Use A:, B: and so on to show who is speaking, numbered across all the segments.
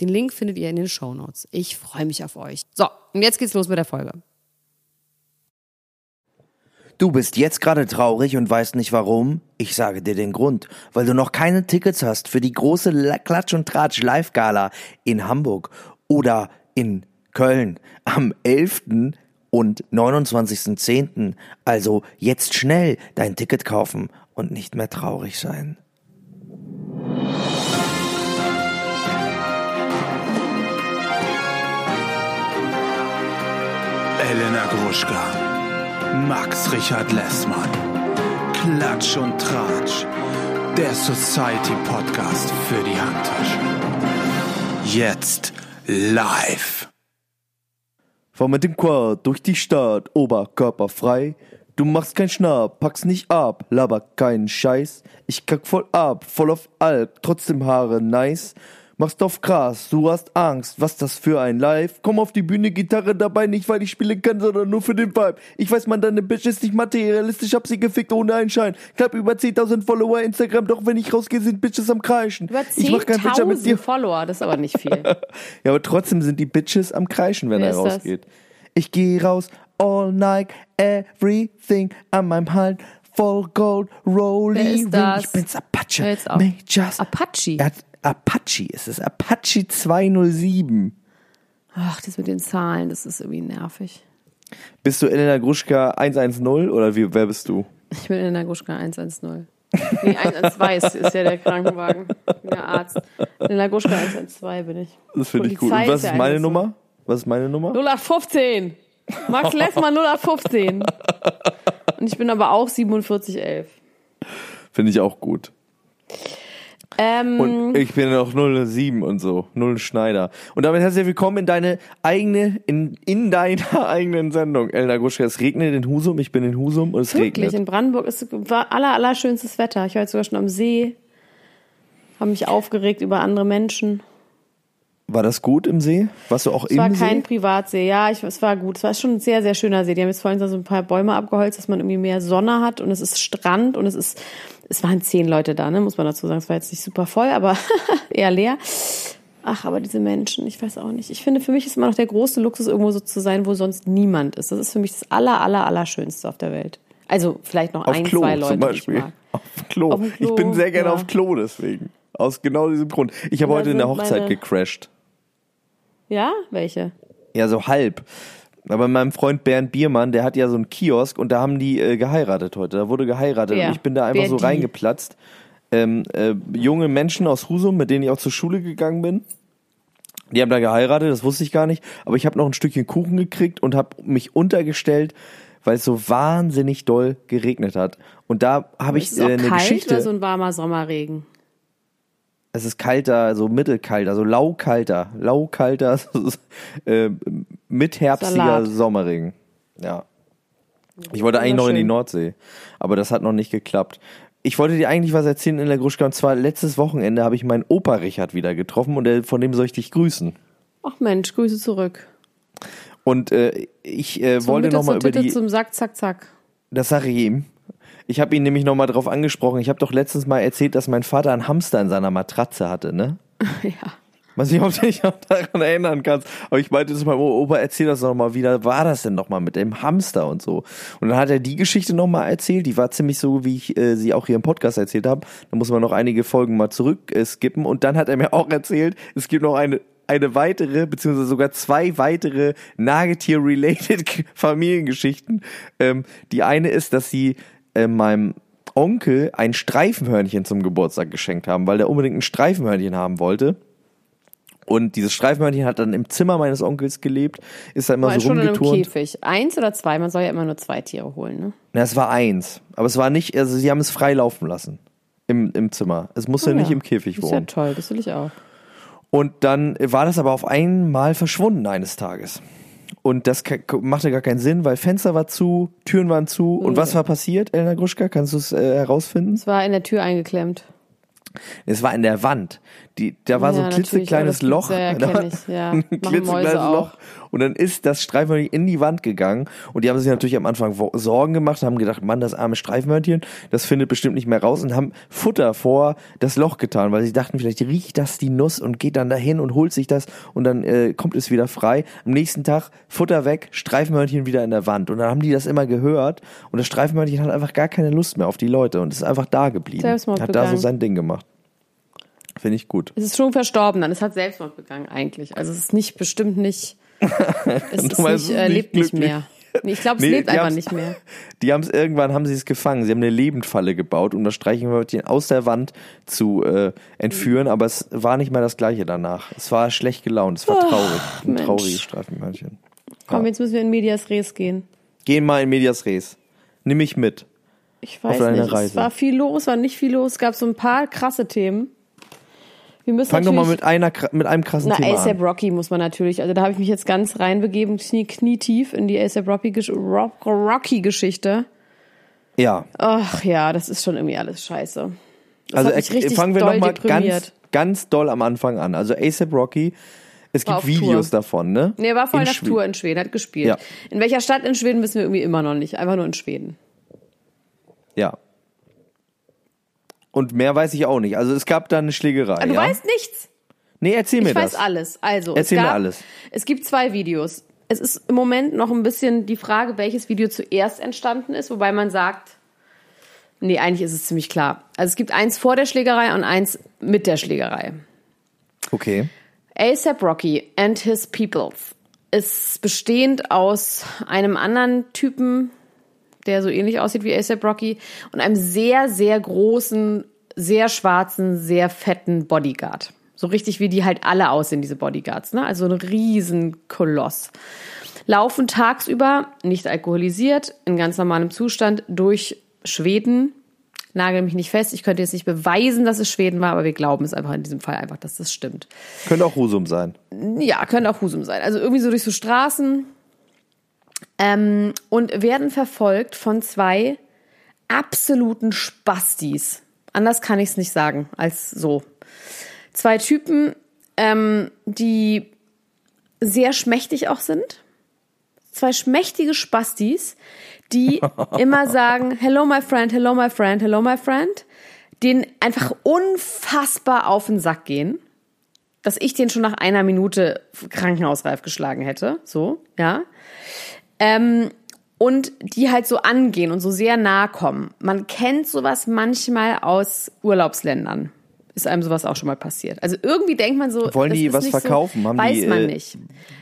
A: Den Link findet ihr in den Show Notes. Ich freue mich auf euch. So, und jetzt geht's los mit der Folge.
B: Du bist jetzt gerade traurig und weißt nicht warum? Ich sage dir den Grund, weil du noch keine Tickets hast für die große Klatsch und Tratsch Live Gala in Hamburg oder in Köln am 11. und 29.10. Also jetzt schnell dein Ticket kaufen und nicht mehr traurig sein.
C: Elena Gruschka, Max Richard Lessmann, Klatsch und Tratsch, der Society Podcast für die Handtasche. Jetzt live.
B: Fahr mit dem Quad durch die Stadt, Oberkörper frei. Du machst kein Schnapp, packst nicht ab, laber keinen Scheiß. Ich kack voll ab, voll auf Alk, trotzdem Haare nice machst auf krass, du hast Angst, was das für ein Live? Komm auf die Bühne, Gitarre dabei, nicht weil ich spielen kann, sondern nur für den Vibe. Ich weiß, man, deine Bitch ist nicht materialistisch, hab sie gefickt ohne einen Schein. Knapp über 10.000 Follower Instagram, doch wenn ich rausgehe, sind Bitches am Kreischen.
A: Über 10.000 Follower, das ist aber nicht viel.
B: ja, aber trotzdem sind die Bitches am Kreischen, wenn Wer er rausgeht. Das? Ich gehe raus, all night, everything an meinem Halt voll Gold, Rolly
A: Ring.
B: Ich bin's Apache.
A: Majors. Apache.
B: Er hat Apache. Es ist Apache 207.
A: Ach, das mit den Zahlen, das ist irgendwie nervig.
B: Bist du Elena Gruschka 110 oder wie, wer bist du?
A: Ich bin Elena Gruschka 110. Nee, 112 ist, ist ja der Krankenwagen, der Arzt. Elena Gruschka 112 bin ich.
B: Das finde ich gut. Und was ist meine Nummer? Was ist meine Nummer?
A: 0815. Max Lessmann 0815. Und ich bin aber auch 4711.
B: Finde ich auch gut.
A: Ähm,
B: und ich bin noch 07 und so, null Schneider. Und damit herzlich willkommen in deine eigene, in, in deiner eigenen Sendung, Elna Gruschka. Es regnet in Husum, ich bin in Husum und es
A: Wirklich?
B: regnet.
A: in Brandenburg ist war aller, aller schönstes Wetter. Ich war jetzt sogar schon am See, habe mich aufgeregt über andere Menschen.
B: War das gut im See? Warst du auch
A: es
B: im See?
A: Es war kein Privatsee, ja, ich, es war gut. Es war schon ein sehr, sehr schöner See. Die haben jetzt vorhin so ein paar Bäume abgeholzt, dass man irgendwie mehr Sonne hat und es ist Strand und es ist es waren zehn Leute da, ne, muss man dazu sagen. Es war jetzt nicht super voll, aber eher leer. Ach, aber diese Menschen, ich weiß auch nicht. Ich finde, für mich ist immer noch der große Luxus, irgendwo so zu sein, wo sonst niemand ist. Das ist für mich das aller, aller, aller Schönste auf der Welt. Also vielleicht noch
B: auf
A: ein,
B: Klo,
A: zwei Leute.
B: Zum Beispiel. Auf Klo. auf Klo. Ich bin sehr gerne ja. auf Klo deswegen. Aus genau diesem Grund. Ich habe heute in der Hochzeit gecrashed.
A: Ja? Welche?
B: Ja, so halb. Aber meinem Freund Bernd Biermann, der hat ja so einen Kiosk und da haben die äh, geheiratet heute. Da wurde geheiratet
A: Wer?
B: und ich bin da einfach
A: Wer
B: so
A: die?
B: reingeplatzt. Ähm, äh, junge Menschen aus Husum, mit denen ich auch zur Schule gegangen bin. Die haben da geheiratet, das wusste ich gar nicht. Aber ich habe noch ein Stückchen Kuchen gekriegt und habe mich untergestellt, weil es so wahnsinnig doll geregnet hat. Und da habe ich äh, eine
A: kalt
B: Geschichte.
A: Oder so ein warmer Sommerregen.
B: Es ist kalter, so mittelkalter, so laukalter, laukalter, so, äh, mitherbstiger. Sommerregen. Ja. Ich wollte eigentlich noch in die Nordsee, aber das hat noch nicht geklappt. Ich wollte dir eigentlich was erzählen in der Gruschka und zwar letztes Wochenende habe ich meinen Opa Richard wieder getroffen und der, von dem soll ich dich grüßen.
A: Ach Mensch, Grüße zurück.
B: Und äh, ich äh, wollte nochmal über die.
A: zum Sack, zack, zack.
B: Das sage ich ihm. Ich habe ihn nämlich nochmal drauf angesprochen. Ich habe doch letztens mal erzählt, dass mein Vater einen Hamster in seiner Matratze hatte, ne?
A: ja.
B: Was ich auch daran erinnern kannst. Aber ich meinte zu meinem Opa, erzähl das nochmal, wie da war das denn nochmal mit dem Hamster und so. Und dann hat er die Geschichte nochmal erzählt, die war ziemlich so, wie ich äh, sie auch hier im Podcast erzählt habe. Da muss man noch einige Folgen mal zurück äh, skippen. Und dann hat er mir auch erzählt, es gibt noch eine eine weitere, beziehungsweise sogar zwei weitere Nagetier-related Familiengeschichten. Ähm, die eine ist, dass sie äh, meinem Onkel ein Streifenhörnchen zum Geburtstag geschenkt haben, weil der unbedingt ein Streifenhörnchen haben wollte. Und dieses Streifenhörnchen hat dann im Zimmer meines Onkels gelebt, ist da immer
A: War
B: so
A: schon in einem
B: rumgeturnt.
A: Käfig. Eins oder zwei? Man soll ja immer nur zwei Tiere holen, ne?
B: Na, es war eins. Aber es war nicht, also sie haben es frei laufen lassen. Im, im Zimmer. Es musste
A: Oh
B: nicht
A: ja.
B: im Käfig
A: Das ist ja
B: wohnen.
A: toll, das will ich auch.
B: Und dann war das aber auf einmal verschwunden eines Tages. Und das machte gar keinen Sinn, weil Fenster war zu, Türen waren zu. Und was war passiert, Elena Gruschka? Kannst du es äh, herausfinden?
A: Es war in der Tür eingeklemmt.
B: Es war in der Wand. Die, da war so
A: Ja,
B: ein
A: natürlich,
B: klitzekleines Loch.
A: ja, ich, ja.
B: ein klitzekleines
A: auch.
B: Und dann ist das Streifenhörnchen in die Wand gegangen. Und die haben sich natürlich am Anfang Sorgen gemacht, haben gedacht, Mann, das arme Streifenhörnchen, das findet bestimmt nicht mehr raus und haben Futter vor das Loch getan, weil sie dachten, vielleicht riecht das die Nuss und geht dann dahin und holt sich das und dann äh, kommt es wieder frei. Am nächsten Tag Futter weg, Streifenhörnchen wieder in der Wand. Und dann haben die das immer gehört und das Streifenhörnchen hat einfach gar keine Lust mehr auf die Leute und ist einfach da geblieben.
A: Selbstmord
B: hat da so
A: begangen.
B: sein Ding gemacht. Finde ich gut.
A: Es ist schon verstorben dann. Es hat Selbstmord begangen eigentlich. Also es ist nicht, bestimmt nicht, es ist nicht, äh, lebt
B: nicht
A: nicht mehr. Ich glaube, es
B: Nee,
A: lebt einfach nicht mehr.
B: Die haben es irgendwann, haben sie es gefangen. Sie haben eine Lebendfalle gebaut, um das Streichenhörnchen aus der Wand zu äh, entführen, aber es war nicht mehr das gleiche danach. Es war schlecht gelaunt, es war traurig. Ein
A: Mensch.
B: trauriges Streifenhörnchen.
A: Komm, jetzt müssen wir in Medias Res gehen.
B: Geh mal in Medias Res. Nimm mich mit.
A: Ich weiß nicht,
B: Reise.
A: es war viel los, war nicht viel los. Es gab so ein paar krasse Themen. Wir müssen
B: Fang doch mal mit, einer, mit einem krassen
A: Na,
B: Thema
A: ASAP
B: an.
A: Rocky muss man natürlich. Also da habe ich mich jetzt ganz reinbegeben, knie, knietief in die ASAP Rocky, Gesch- Rock- Rocky-Geschichte.
B: Ja,
A: Ach ja, das ist schon irgendwie alles scheiße. Das
B: also
A: richtig
B: fangen wir nochmal ganz, ganz doll am Anfang an. Also ASAP Rocky, es
A: War
B: gibt Videos
A: Tour.
B: davon, ne?
A: Nee, er war vorhin
B: In
A: auf Tour in Schweden, hat gespielt.
B: Ja.
A: In welcher Stadt in Schweden wissen wir irgendwie immer noch nicht. Einfach nur in Schweden.
B: Ja. Und mehr weiß ich auch nicht. Also es gab da eine Schlägerei.
A: Du
B: ja?
A: weißt nichts.
B: Nee, erzähl mir
A: Ich weiß
B: das.
A: alles. Also,
B: Erzähl
A: es
B: mir
A: gab,
B: alles.
A: Es gibt zwei Videos. Es ist im Moment noch ein bisschen die Frage, welches Video zuerst entstanden ist, wobei man sagt, nee, eigentlich ist es ziemlich klar. Also es gibt eins vor der Schlägerei und eins mit der Schlägerei.
B: Okay.
A: ASAP Rocky and his Peoples ist bestehend aus einem anderen Typen, der so ähnlich aussieht wie ASAP Rocky und einem sehr, sehr großen, sehr schwarzen, sehr fetten Bodyguard. So richtig wie die halt alle aussehen, diese Bodyguards, ne? Also ein riesen Koloss. Laufen tagsüber, nicht alkoholisiert, in ganz normalem Zustand durch Schweden. Nagel mich nicht fest. Ich könnte jetzt nicht beweisen, dass es Schweden war, aber wir glauben es einfach in diesem Fall einfach, dass das stimmt.
B: Könnte auch Husum sein.
A: Ja, könnte auch Husum sein. Also irgendwie so durch so Straßen ähm, und werden verfolgt von zwei absoluten Spastis. Anders kann ich es nicht sagen als so. Zwei Typen, ähm, die sehr schmächtig auch sind. Zwei schmächtige Spastis, die immer sagen, hello my friend, hello my friend, hello my friend, denen einfach unfassbar auf den Sack gehen dass ich den schon nach einer Minute krankenhausreif geschlagen hätte. So, ja. Ähm, und die halt so angehen und so sehr nahe kommen. Man kennt sowas manchmal aus Urlaubsländern. Ist einem sowas auch schon mal passiert. Also irgendwie denkt man so,
B: Wollen die was
A: nicht
B: verkaufen?
A: So,
B: Haben
A: weiß
B: die,
A: man
B: äh,
A: nicht.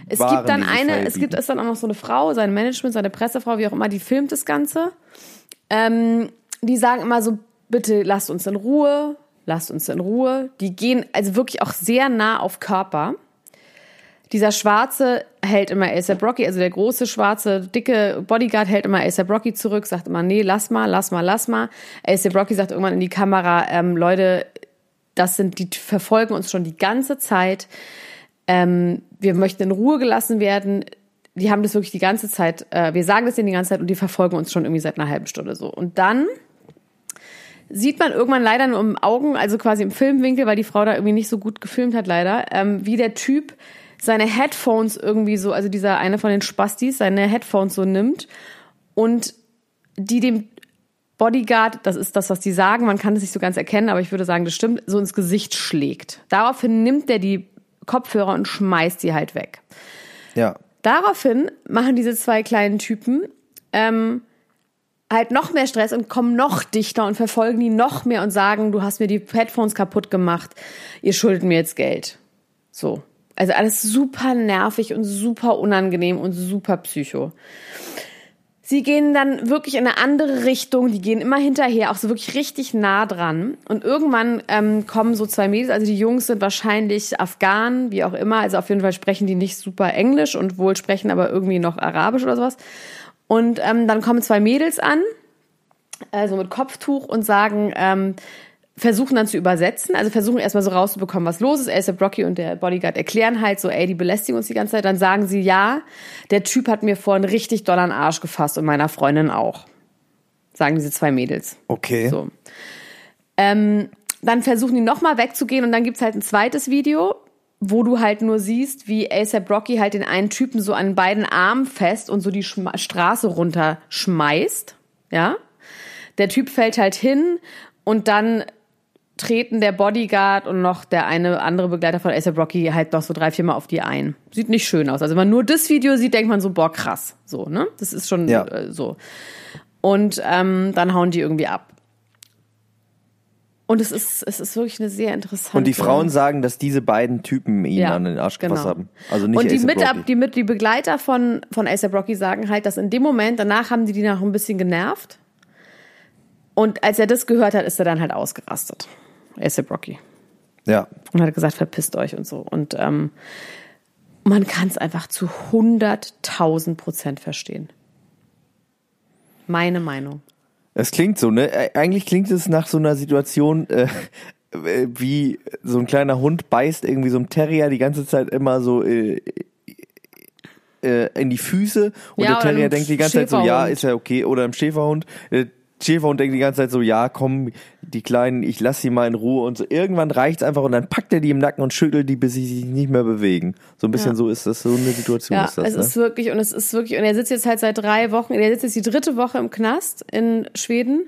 A: Es
B: Waren,
A: gibt dann eine, es gibt ist dann auch noch so eine Frau, sein Management, seine Pressefrau, wie auch immer, die filmt das Ganze. Ähm, die sagen immer so, bitte lasst uns in Ruhe, lasst uns in Ruhe. Die gehen also wirklich auch sehr nah auf Körper. Dieser Schwarze hält immer ASAP Rocky, also der große, schwarze, dicke Bodyguard hält immer ASAP Rocky zurück, sagt immer, nee, lass mal, lass mal, lass mal. ASAP Rocky sagt irgendwann in die Kamera, ähm, Leute, das sind, die verfolgen uns schon die ganze Zeit. Ähm, wir möchten in Ruhe gelassen werden. Die haben das wirklich die ganze Zeit, äh, wir sagen das denen die ganze Zeit und die verfolgen uns schon irgendwie seit einer halben Stunde so. Und dann sieht man irgendwann leider nur im Augen, also quasi im Filmwinkel, weil die Frau da irgendwie nicht so gut gefilmt hat leider, ähm, wie der Typ seine Headphones irgendwie so, also dieser eine von den Spastis, seine Headphones so nimmt und die dem Bodyguard, das ist das, was die sagen, man kann es nicht so ganz erkennen, aber ich würde sagen, das stimmt, so ins Gesicht schlägt. Daraufhin nimmt er die Kopfhörer und schmeißt die halt weg.
B: Ja.
A: Daraufhin machen diese zwei kleinen Typen ähm, halt noch mehr Stress und kommen noch dichter und verfolgen die noch mehr und sagen, du hast mir die Headphones kaputt gemacht, ihr schuldet mir jetzt Geld. So. Also alles super nervig und super unangenehm und super psycho. Sie gehen dann wirklich in eine andere Richtung, die gehen immer hinterher, auch so wirklich richtig nah dran. Und irgendwann ähm, kommen so zwei Mädels, also die Jungs sind wahrscheinlich Afghanen, wie auch immer, also auf jeden Fall sprechen die nicht super Englisch und wohl sprechen aber irgendwie noch Arabisch oder sowas. Und ähm, dann kommen zwei Mädels an, also mit Kopftuch und sagen, ähm, versuchen dann zu übersetzen, also versuchen erstmal so rauszubekommen, was los ist. ASAP Rocky und der Bodyguard erklären halt so, ey, die belästigen uns die ganze Zeit. Dann sagen sie, ja, der Typ hat mir vorhin richtig doll an Arsch gefasst und meiner Freundin auch. Sagen diese zwei Mädels.
B: Okay.
A: So. Ähm, dann versuchen die nochmal wegzugehen und dann gibt's halt ein zweites Video, wo du halt nur siehst, wie ASAP Rocky halt den einen Typen so an beiden Armen fest und so die Schma Straße runterschmeißt. Ja. Der Typ fällt halt hin und dann treten der Bodyguard und noch der eine andere Begleiter von ASAP Rocky halt noch so drei, vier Mal auf die ein. Sieht nicht schön aus. Also wenn man nur das Video sieht, denkt man so, boah, krass. So, ne? Das ist schon
B: Ja.
A: äh, so. Und ähm, dann hauen die irgendwie ab. Und es ist, es ist wirklich eine sehr interessante.
B: Und die Frauen sagen, dass diese beiden Typen ihn
A: Ja,
B: an den Arsch
A: genau.
B: gefasst haben. Also nicht
A: und die, Mit, die, mit, die Begleiter von, von ASAP Rocky sagen halt, dass in dem Moment, danach haben die die noch ein bisschen genervt. Und als er das gehört hat, ist er dann halt ausgerastet. ASAP Rocky.
B: Ja.
A: Und hat gesagt, verpisst euch und so. Und ähm, man kann es einfach zu 100.000 Prozent verstehen. Meine Meinung.
B: Es klingt so, ne? Eigentlich klingt es nach so einer Situation, äh, äh, wie so ein kleiner Hund beißt irgendwie so einem Terrier die ganze Zeit immer so äh, äh, in die Füße und
A: Ja,
B: der Terrier denkt die ganze Zeit so, ja, ist ja okay. Oder im Schäferhund. Der Schäferhund denkt die ganze Zeit so, ja, komm, die Kleinen, ich lass sie mal in Ruhe und so. Irgendwann reicht's einfach und dann packt er die im Nacken und schüttelt die, bis sie sich nicht mehr bewegen. So ein bisschen
A: Ja.
B: so ist das, so eine Situation
A: Ja,
B: ist das,
A: es
B: ne?
A: ist wirklich, und es ist wirklich, und er sitzt jetzt halt seit drei Wochen, er sitzt jetzt die dritte Woche im Knast in Schweden.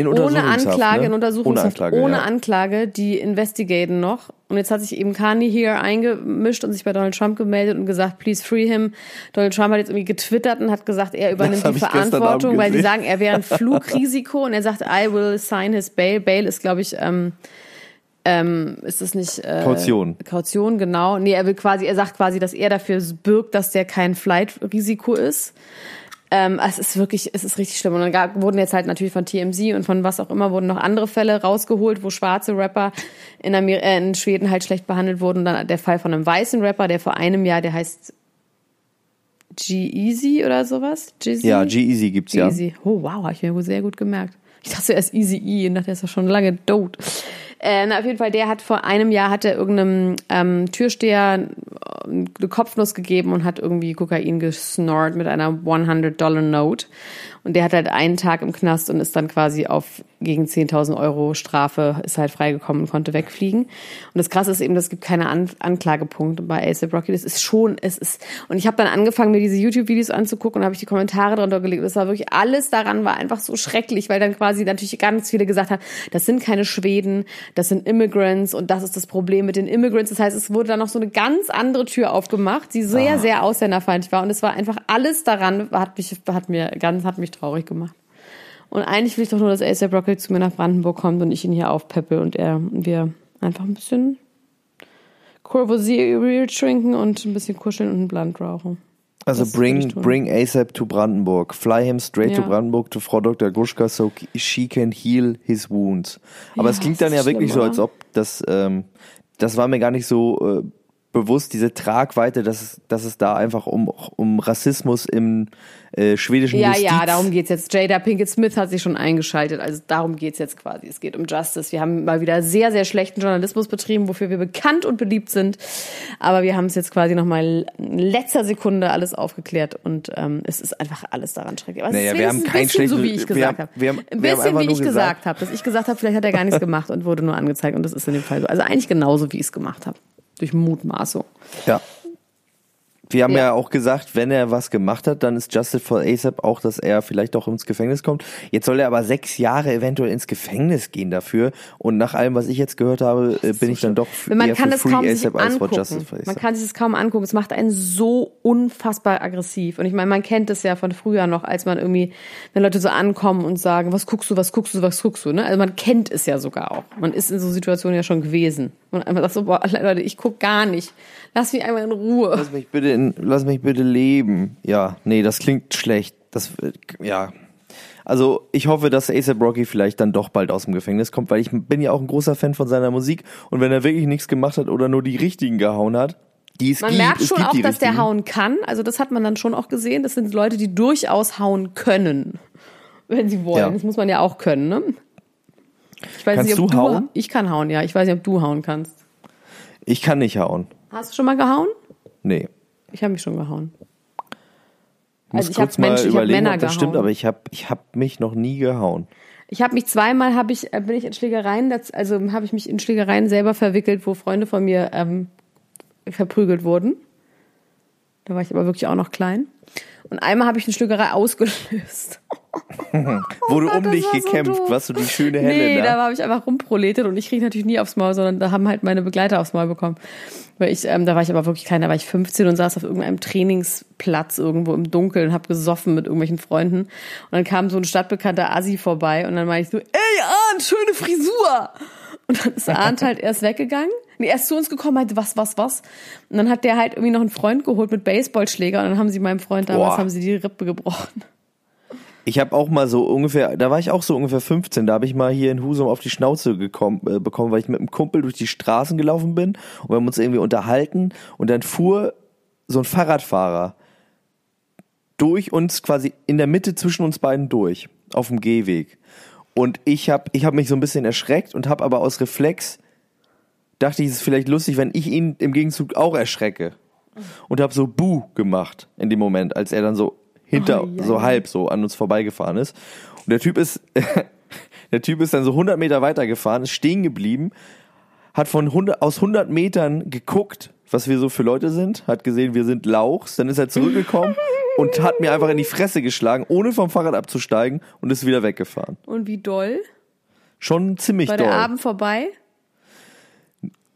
B: In
A: Ohne Anklage,
B: ne?
A: in Untersuchungshaft,
B: Ohne Anklage,
A: ohne
B: ja.
A: Anklage, die investigaten noch. Und jetzt hat sich eben Kanye hier eingemischt und sich bei Donald Trump gemeldet und gesagt, please free him. Donald Trump hat jetzt irgendwie getwittert und hat gesagt, er übernimmt die Verantwortung, weil sie sagen, er wäre ein Flugrisiko und er sagt, I will sign his bail. Bail ist, glaube ich, ähm, ähm, ist das nicht äh,
B: Kaution.
A: Kaution, genau. Nee, er will quasi, er sagt quasi, dass er dafür birgt, dass der kein Flight-Risiko ist. Ähm, es ist wirklich, es ist richtig schlimm. Und dann gab, wurden jetzt halt natürlich von TMZ und von was auch immer wurden noch andere Fälle rausgeholt, wo schwarze Rapper in, Amer äh, in Schweden halt schlecht behandelt wurden. Und dann der Fall von einem weißen Rapper, der vor einem Jahr, der heißt G-Easy oder sowas. Jeezy?
B: Ja, G-Easy gibt's ja.
A: Easy. Oh wow, habe ich mir sehr gut gemerkt. Ich dachte erst Easy E und dachte, der ist ja schon lange tot. Äh, na, auf jeden Fall, der hat vor einem Jahr hat er irgendeinem ähm, Türsteher eine Kopfnuss gegeben und hat irgendwie Kokain gesnort mit einer 100-Dollar-Note. Und der hat halt einen Tag im Knast und ist dann quasi auf gegen 10.000 Euro Strafe, ist halt freigekommen und konnte wegfliegen. Und das Krasse ist eben, es gibt keine An Anklagepunkte bei A$AP Rocky. Das ist schon, es ist, und ich habe dann angefangen, mir diese YouTube-Videos anzugucken und habe ich die Kommentare drunter gelegt. Das war wirklich, alles daran war einfach so schrecklich, weil dann quasi natürlich ganz viele gesagt haben, das sind keine Schweden, das sind Immigrants und das ist das Problem mit den Immigrants. Das heißt, es wurde dann noch so eine ganz andere Tür aufgemacht, die sehr, sehr ausländerfeindlich war. Und es war einfach alles daran, hat mich, hat mir ganz, hat mich traurig gemacht. Und eigentlich will ich doch nur, dass A$AP Rocky zu mir nach Brandenburg kommt und ich ihn hier aufpeppel und er, und wir einfach ein bisschen Courvoisier trinken und ein bisschen kuscheln und einen Blunt rauchen.
B: Also
A: Das
B: bring, bring ASAP to Brandenburg. Fly him straight
A: Ja.
B: to Brandenburg to Frau Dr. Gruschka so she can heal his wounds. Aber
A: Ja,
B: es klingt dann ja
A: ist
B: wirklich so, als ob das, ähm, das war mir gar nicht so äh, bewusst, diese Tragweite, dass es, dass es da einfach um, um Rassismus im äh, schwedischen
A: Ja,
B: Justiz
A: ja, darum geht's jetzt. Jada Pinkett Smith hat sich schon eingeschaltet. Also darum geht's jetzt quasi. Es geht um Justice. Wir haben mal wieder sehr, sehr schlechten Journalismus betrieben, wofür wir bekannt und beliebt sind. Aber wir haben es jetzt quasi nochmal in letzter Sekunde alles aufgeklärt und ähm, es ist einfach alles daran schrecklich. Aber es
B: Naja,
A: ist
B: wir haben kein
A: ein bisschen so, wie ich gesagt habe.
B: haben-
A: Ein bisschen,
B: einfach
A: wie ich
B: gesagt-
A: gesagt habe. Dass ich gesagt habe, vielleicht hat er gar nichts gemacht und wurde nur angezeigt und das ist in dem Fall so. Also eigentlich genauso, wie ich es gemacht habe. Durch Mutmaßung.
B: Ja. Wir haben ja.
A: Ja.
B: auch gesagt, wenn er was gemacht hat, dann ist Justice for ASAP auch, dass er vielleicht auch ins Gefängnis kommt. Jetzt soll er aber sechs Jahre eventuell ins Gefängnis gehen dafür. Und nach allem, was ich jetzt gehört habe, äh, bin ich dann doch
A: man
B: eher
A: kann
B: für
A: es
B: Free
A: kaum sich
B: ASAP als for
A: angucken.
B: Justice for
A: Man
B: ASAP.
A: kann sich das kaum angucken. Es macht einen so unfassbar aggressiv. Und ich meine, man kennt es ja von früher noch, als man irgendwie, wenn Leute so ankommen und sagen, was guckst du, was guckst du, was guckst du, ne? Also man kennt es ja sogar auch. Man ist in so Situationen ja schon gewesen. Und einfach sagst so, boah, Leute, ich guck gar nicht. Lass mich einmal in Ruhe.
B: Lass mich bitte, in, lass mich bitte leben. Ja, nee, das klingt schlecht. Das, ja. Also ich hoffe, dass ASAP Rocky vielleicht dann doch bald aus dem Gefängnis kommt, weil ich bin ja auch ein großer Fan von seiner Musik und wenn er wirklich nichts gemacht hat oder nur die richtigen gehauen hat, die es
A: Man
B: gibt,
A: merkt schon auch, dass der hauen kann. Also das hat man dann schon auch gesehen. Das sind Leute, die durchaus hauen können, wenn sie wollen.
B: Ja.
A: Das muss man ja auch können, ne? Ich weiß
B: Kannst
A: nicht, ob
B: du hauen?
A: Ich kann hauen, ja. Ich weiß nicht, ob du hauen kannst.
B: Ich kann nicht hauen.
A: Hast du schon mal gehauen?
B: Nee.
A: Ich habe mich schon gehauen.
B: Muss
A: Also ich
B: kurz mal
A: Menschen- ich
B: überlegen,
A: Männer
B: ob das stimmt,
A: gehauen.
B: aber ich habe ich hab mich noch nie gehauen.
A: Ich habe mich zweimal, hab ich, äh, bin ich in Schlägereien, das- also habe ich mich in Schlägereien selber verwickelt, wo Freunde von mir ähm, verprügelt wurden. Da war ich aber wirklich auch noch klein. Und einmal habe ich eine Schlägerei ausgelöst.
B: Du
A: Gott,
B: um dich
A: so
B: gekämpft,
A: doof.
B: was du die schöne
A: Nee,
B: Helena.
A: da habe ich einfach rumproletet und ich kriege natürlich nie aufs Maul, sondern da haben halt meine Begleiter aufs Maul bekommen. Weil ich, ähm, da war ich aber wirklich klein, da war ich 15 und saß auf irgendeinem Trainingsplatz irgendwo im Dunkeln und habe gesoffen mit irgendwelchen Freunden. Und dann kam so ein stadtbekannter Assi vorbei und dann meinte ich so, ey Arndt, schöne Frisur! Und dann ist Arndt halt erst weggegangen. Nee, er ist zu uns gekommen, meinte, was, was, was? Und dann hat der halt irgendwie noch einen Freund geholt mit Baseballschläger und dann haben sie meinem Freund damals,
B: Boah.
A: haben sie die Rippe gebrochen.
B: Ich habe auch mal so ungefähr, da war ich auch so ungefähr 15, da habe ich mal hier in Husum auf die Schnauze gekommen, äh, bekommen, weil ich mit einem Kumpel durch die Straßen gelaufen bin und wir haben uns irgendwie unterhalten und dann fuhr so ein Fahrradfahrer durch uns quasi in der Mitte zwischen uns beiden durch auf dem Gehweg. Und ich habe ich hab mich so ein bisschen erschreckt und habe aber aus Reflex dachte ich, es ist vielleicht lustig, wenn ich ihn im Gegenzug auch erschrecke. Und habe so Buh gemacht in dem Moment, als er dann so hinter,
A: Oh,
B: so halb so an uns vorbeigefahren ist. Und der Typ ist, der Typ ist dann so 100 Meter weitergefahren, ist stehen geblieben, hat von 100, aus 100 Metern geguckt, was wir so für Leute sind, hat gesehen, wir sind Lauchs, dann ist er zurückgekommen und hat mir einfach in die Fresse geschlagen, ohne vom Fahrrad abzusteigen und ist wieder weggefahren.
A: Und wie doll?
B: Schon ziemlich
A: War
B: doll.
A: der Abend vorbei?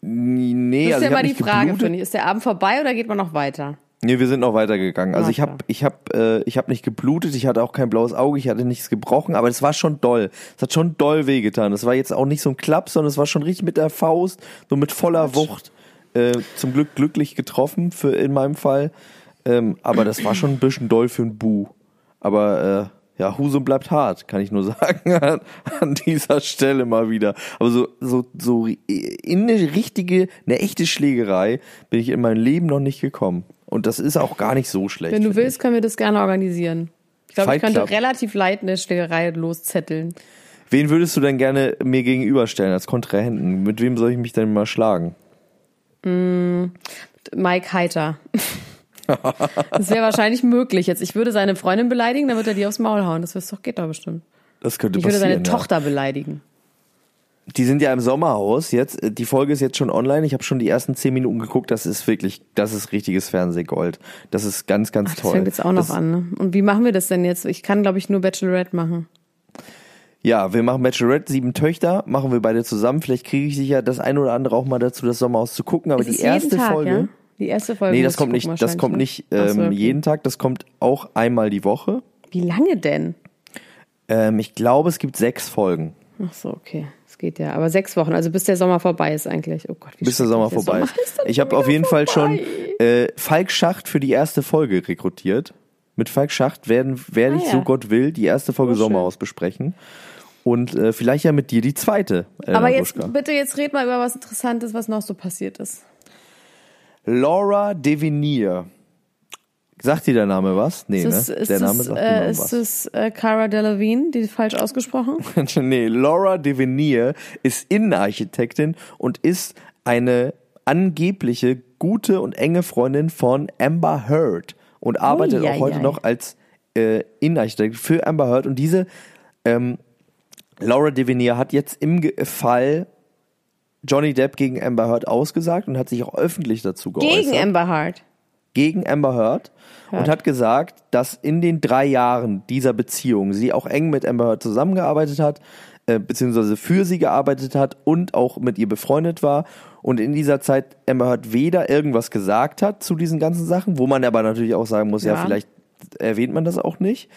B: nee,
A: Das ist
B: also
A: ja mal die Frage, ich. Ist der Abend vorbei oder geht man noch weiter?
B: Nee, wir sind noch weitergegangen. Also ich habe ich hab, äh, ich hab nicht geblutet, ich hatte auch kein blaues Auge, ich hatte nichts gebrochen, aber es war schon doll. Es hat schon doll wehgetan. Es war jetzt auch nicht so ein Klapp, sondern es war schon richtig mit der Faust, so mit voller Wucht. Äh, zum Glück glücklich getroffen für in meinem Fall. Ähm, aber das war schon ein bisschen doll für ein Bu. Aber äh, ja, Husum bleibt hart, kann ich nur sagen, an, an dieser Stelle mal wieder. Aber so, so, so in eine richtige, eine echte Schlägerei bin ich in meinem Leben noch nicht gekommen. Und das ist auch gar nicht so schlecht.
A: Wenn du willst, können wir das gerne organisieren. Ich glaube, ich könnte relativ leicht eine Schlägerei loszetteln.
B: ich. Wen würdest du denn gerne mir gegenüberstellen als Kontrahenten? Mit wem soll ich mich denn mal schlagen?
A: Mike Heiter. das wäre wahrscheinlich möglich jetzt. Ich würde seine Freundin beleidigen, dann wird er die aufs Maul hauen. Das geht doch bestimmt.
B: Das könnte
A: Ich würde
B: passieren.
A: seine
B: ja.
A: Tochter beleidigen.
B: Die sind ja im Sommerhaus jetzt. Die Folge ist jetzt schon online. Ich habe schon die ersten zehn Minuten geguckt. Das ist wirklich, das ist richtiges Fernsehgold. Das ist ganz, ganz
A: Das
B: toll.
A: fängt jetzt auch noch
B: das,
A: an. Ne? Und wie machen wir das denn jetzt? Ich kann, glaube ich, nur Bachelorette machen.
B: Ja, wir machen Bachelorette, sieben Töchter, machen wir beide zusammen. Vielleicht kriege ich sicher das eine oder andere auch mal dazu, das Sommerhaus zu gucken. Aber die erste
A: Tag,
B: Folge.
A: Ja? Die erste Folge.
B: Nee, das kommt
A: ich
B: nicht, das kommt nicht
A: ne? Ach
B: ähm,
A: so, okay.
B: jeden Tag, das kommt auch einmal die Woche.
A: Wie lange denn?
B: Ähm, ich glaube, es gibt sechs Folgen.
A: Ach so, okay. Es geht ja. Aber sechs Wochen, also bis der Sommer vorbei ist eigentlich. Oh Gott, wie
B: Bis der Sommer
A: schrecklich.
B: vorbei
A: Der
B: ist.
A: Sommer ist dann
B: Ich habe auf jeden Fall schon
A: vorbei.
B: äh, Falk Schacht für die erste Folge rekrutiert. Mit Falk Schacht werden, werde ich,
A: Ah, ja.
B: so Gott will, die erste Folge
A: Oh.
B: Sommerhaus besprechen. Und äh, vielleicht ja mit dir die zweite. Elena
A: Aber jetzt,
B: Gruschka.
A: bitte, jetzt red mal über was Interessantes, was noch so passiert ist.
B: Laura Devenier. Sagt dir der Name was? Nee,
A: Ist
B: ne?
A: ist
B: der Name sagt
A: äh, ist
B: was.
A: äh, Cara Delevingne, die falsch ausgesprochen?
B: nee, Laura Devenier ist Innenarchitektin und ist eine angebliche gute und enge Freundin von Amber Heard und arbeitet
A: Ui,
B: auch heute
A: ei, ei.
B: noch als äh, Innenarchitektin für Amber Heard. Und diese ähm, Laura Devenier hat jetzt im Ge- Fall Johnny Depp gegen Amber Heard ausgesagt und hat sich auch öffentlich dazu geäußert
A: Gegen Amber Heard.
B: Gegen Amber Heard und hat gesagt, dass in den drei Jahren dieser Beziehung sie auch eng mit Amber Heard zusammengearbeitet hat, äh, beziehungsweise für sie gearbeitet hat und auch mit ihr befreundet war und in dieser Zeit Amber Heard weder irgendwas gesagt hat zu diesen ganzen Sachen, wo man aber natürlich auch sagen muss, ja,
A: Ja.
B: vielleicht erwähnt man das auch nicht,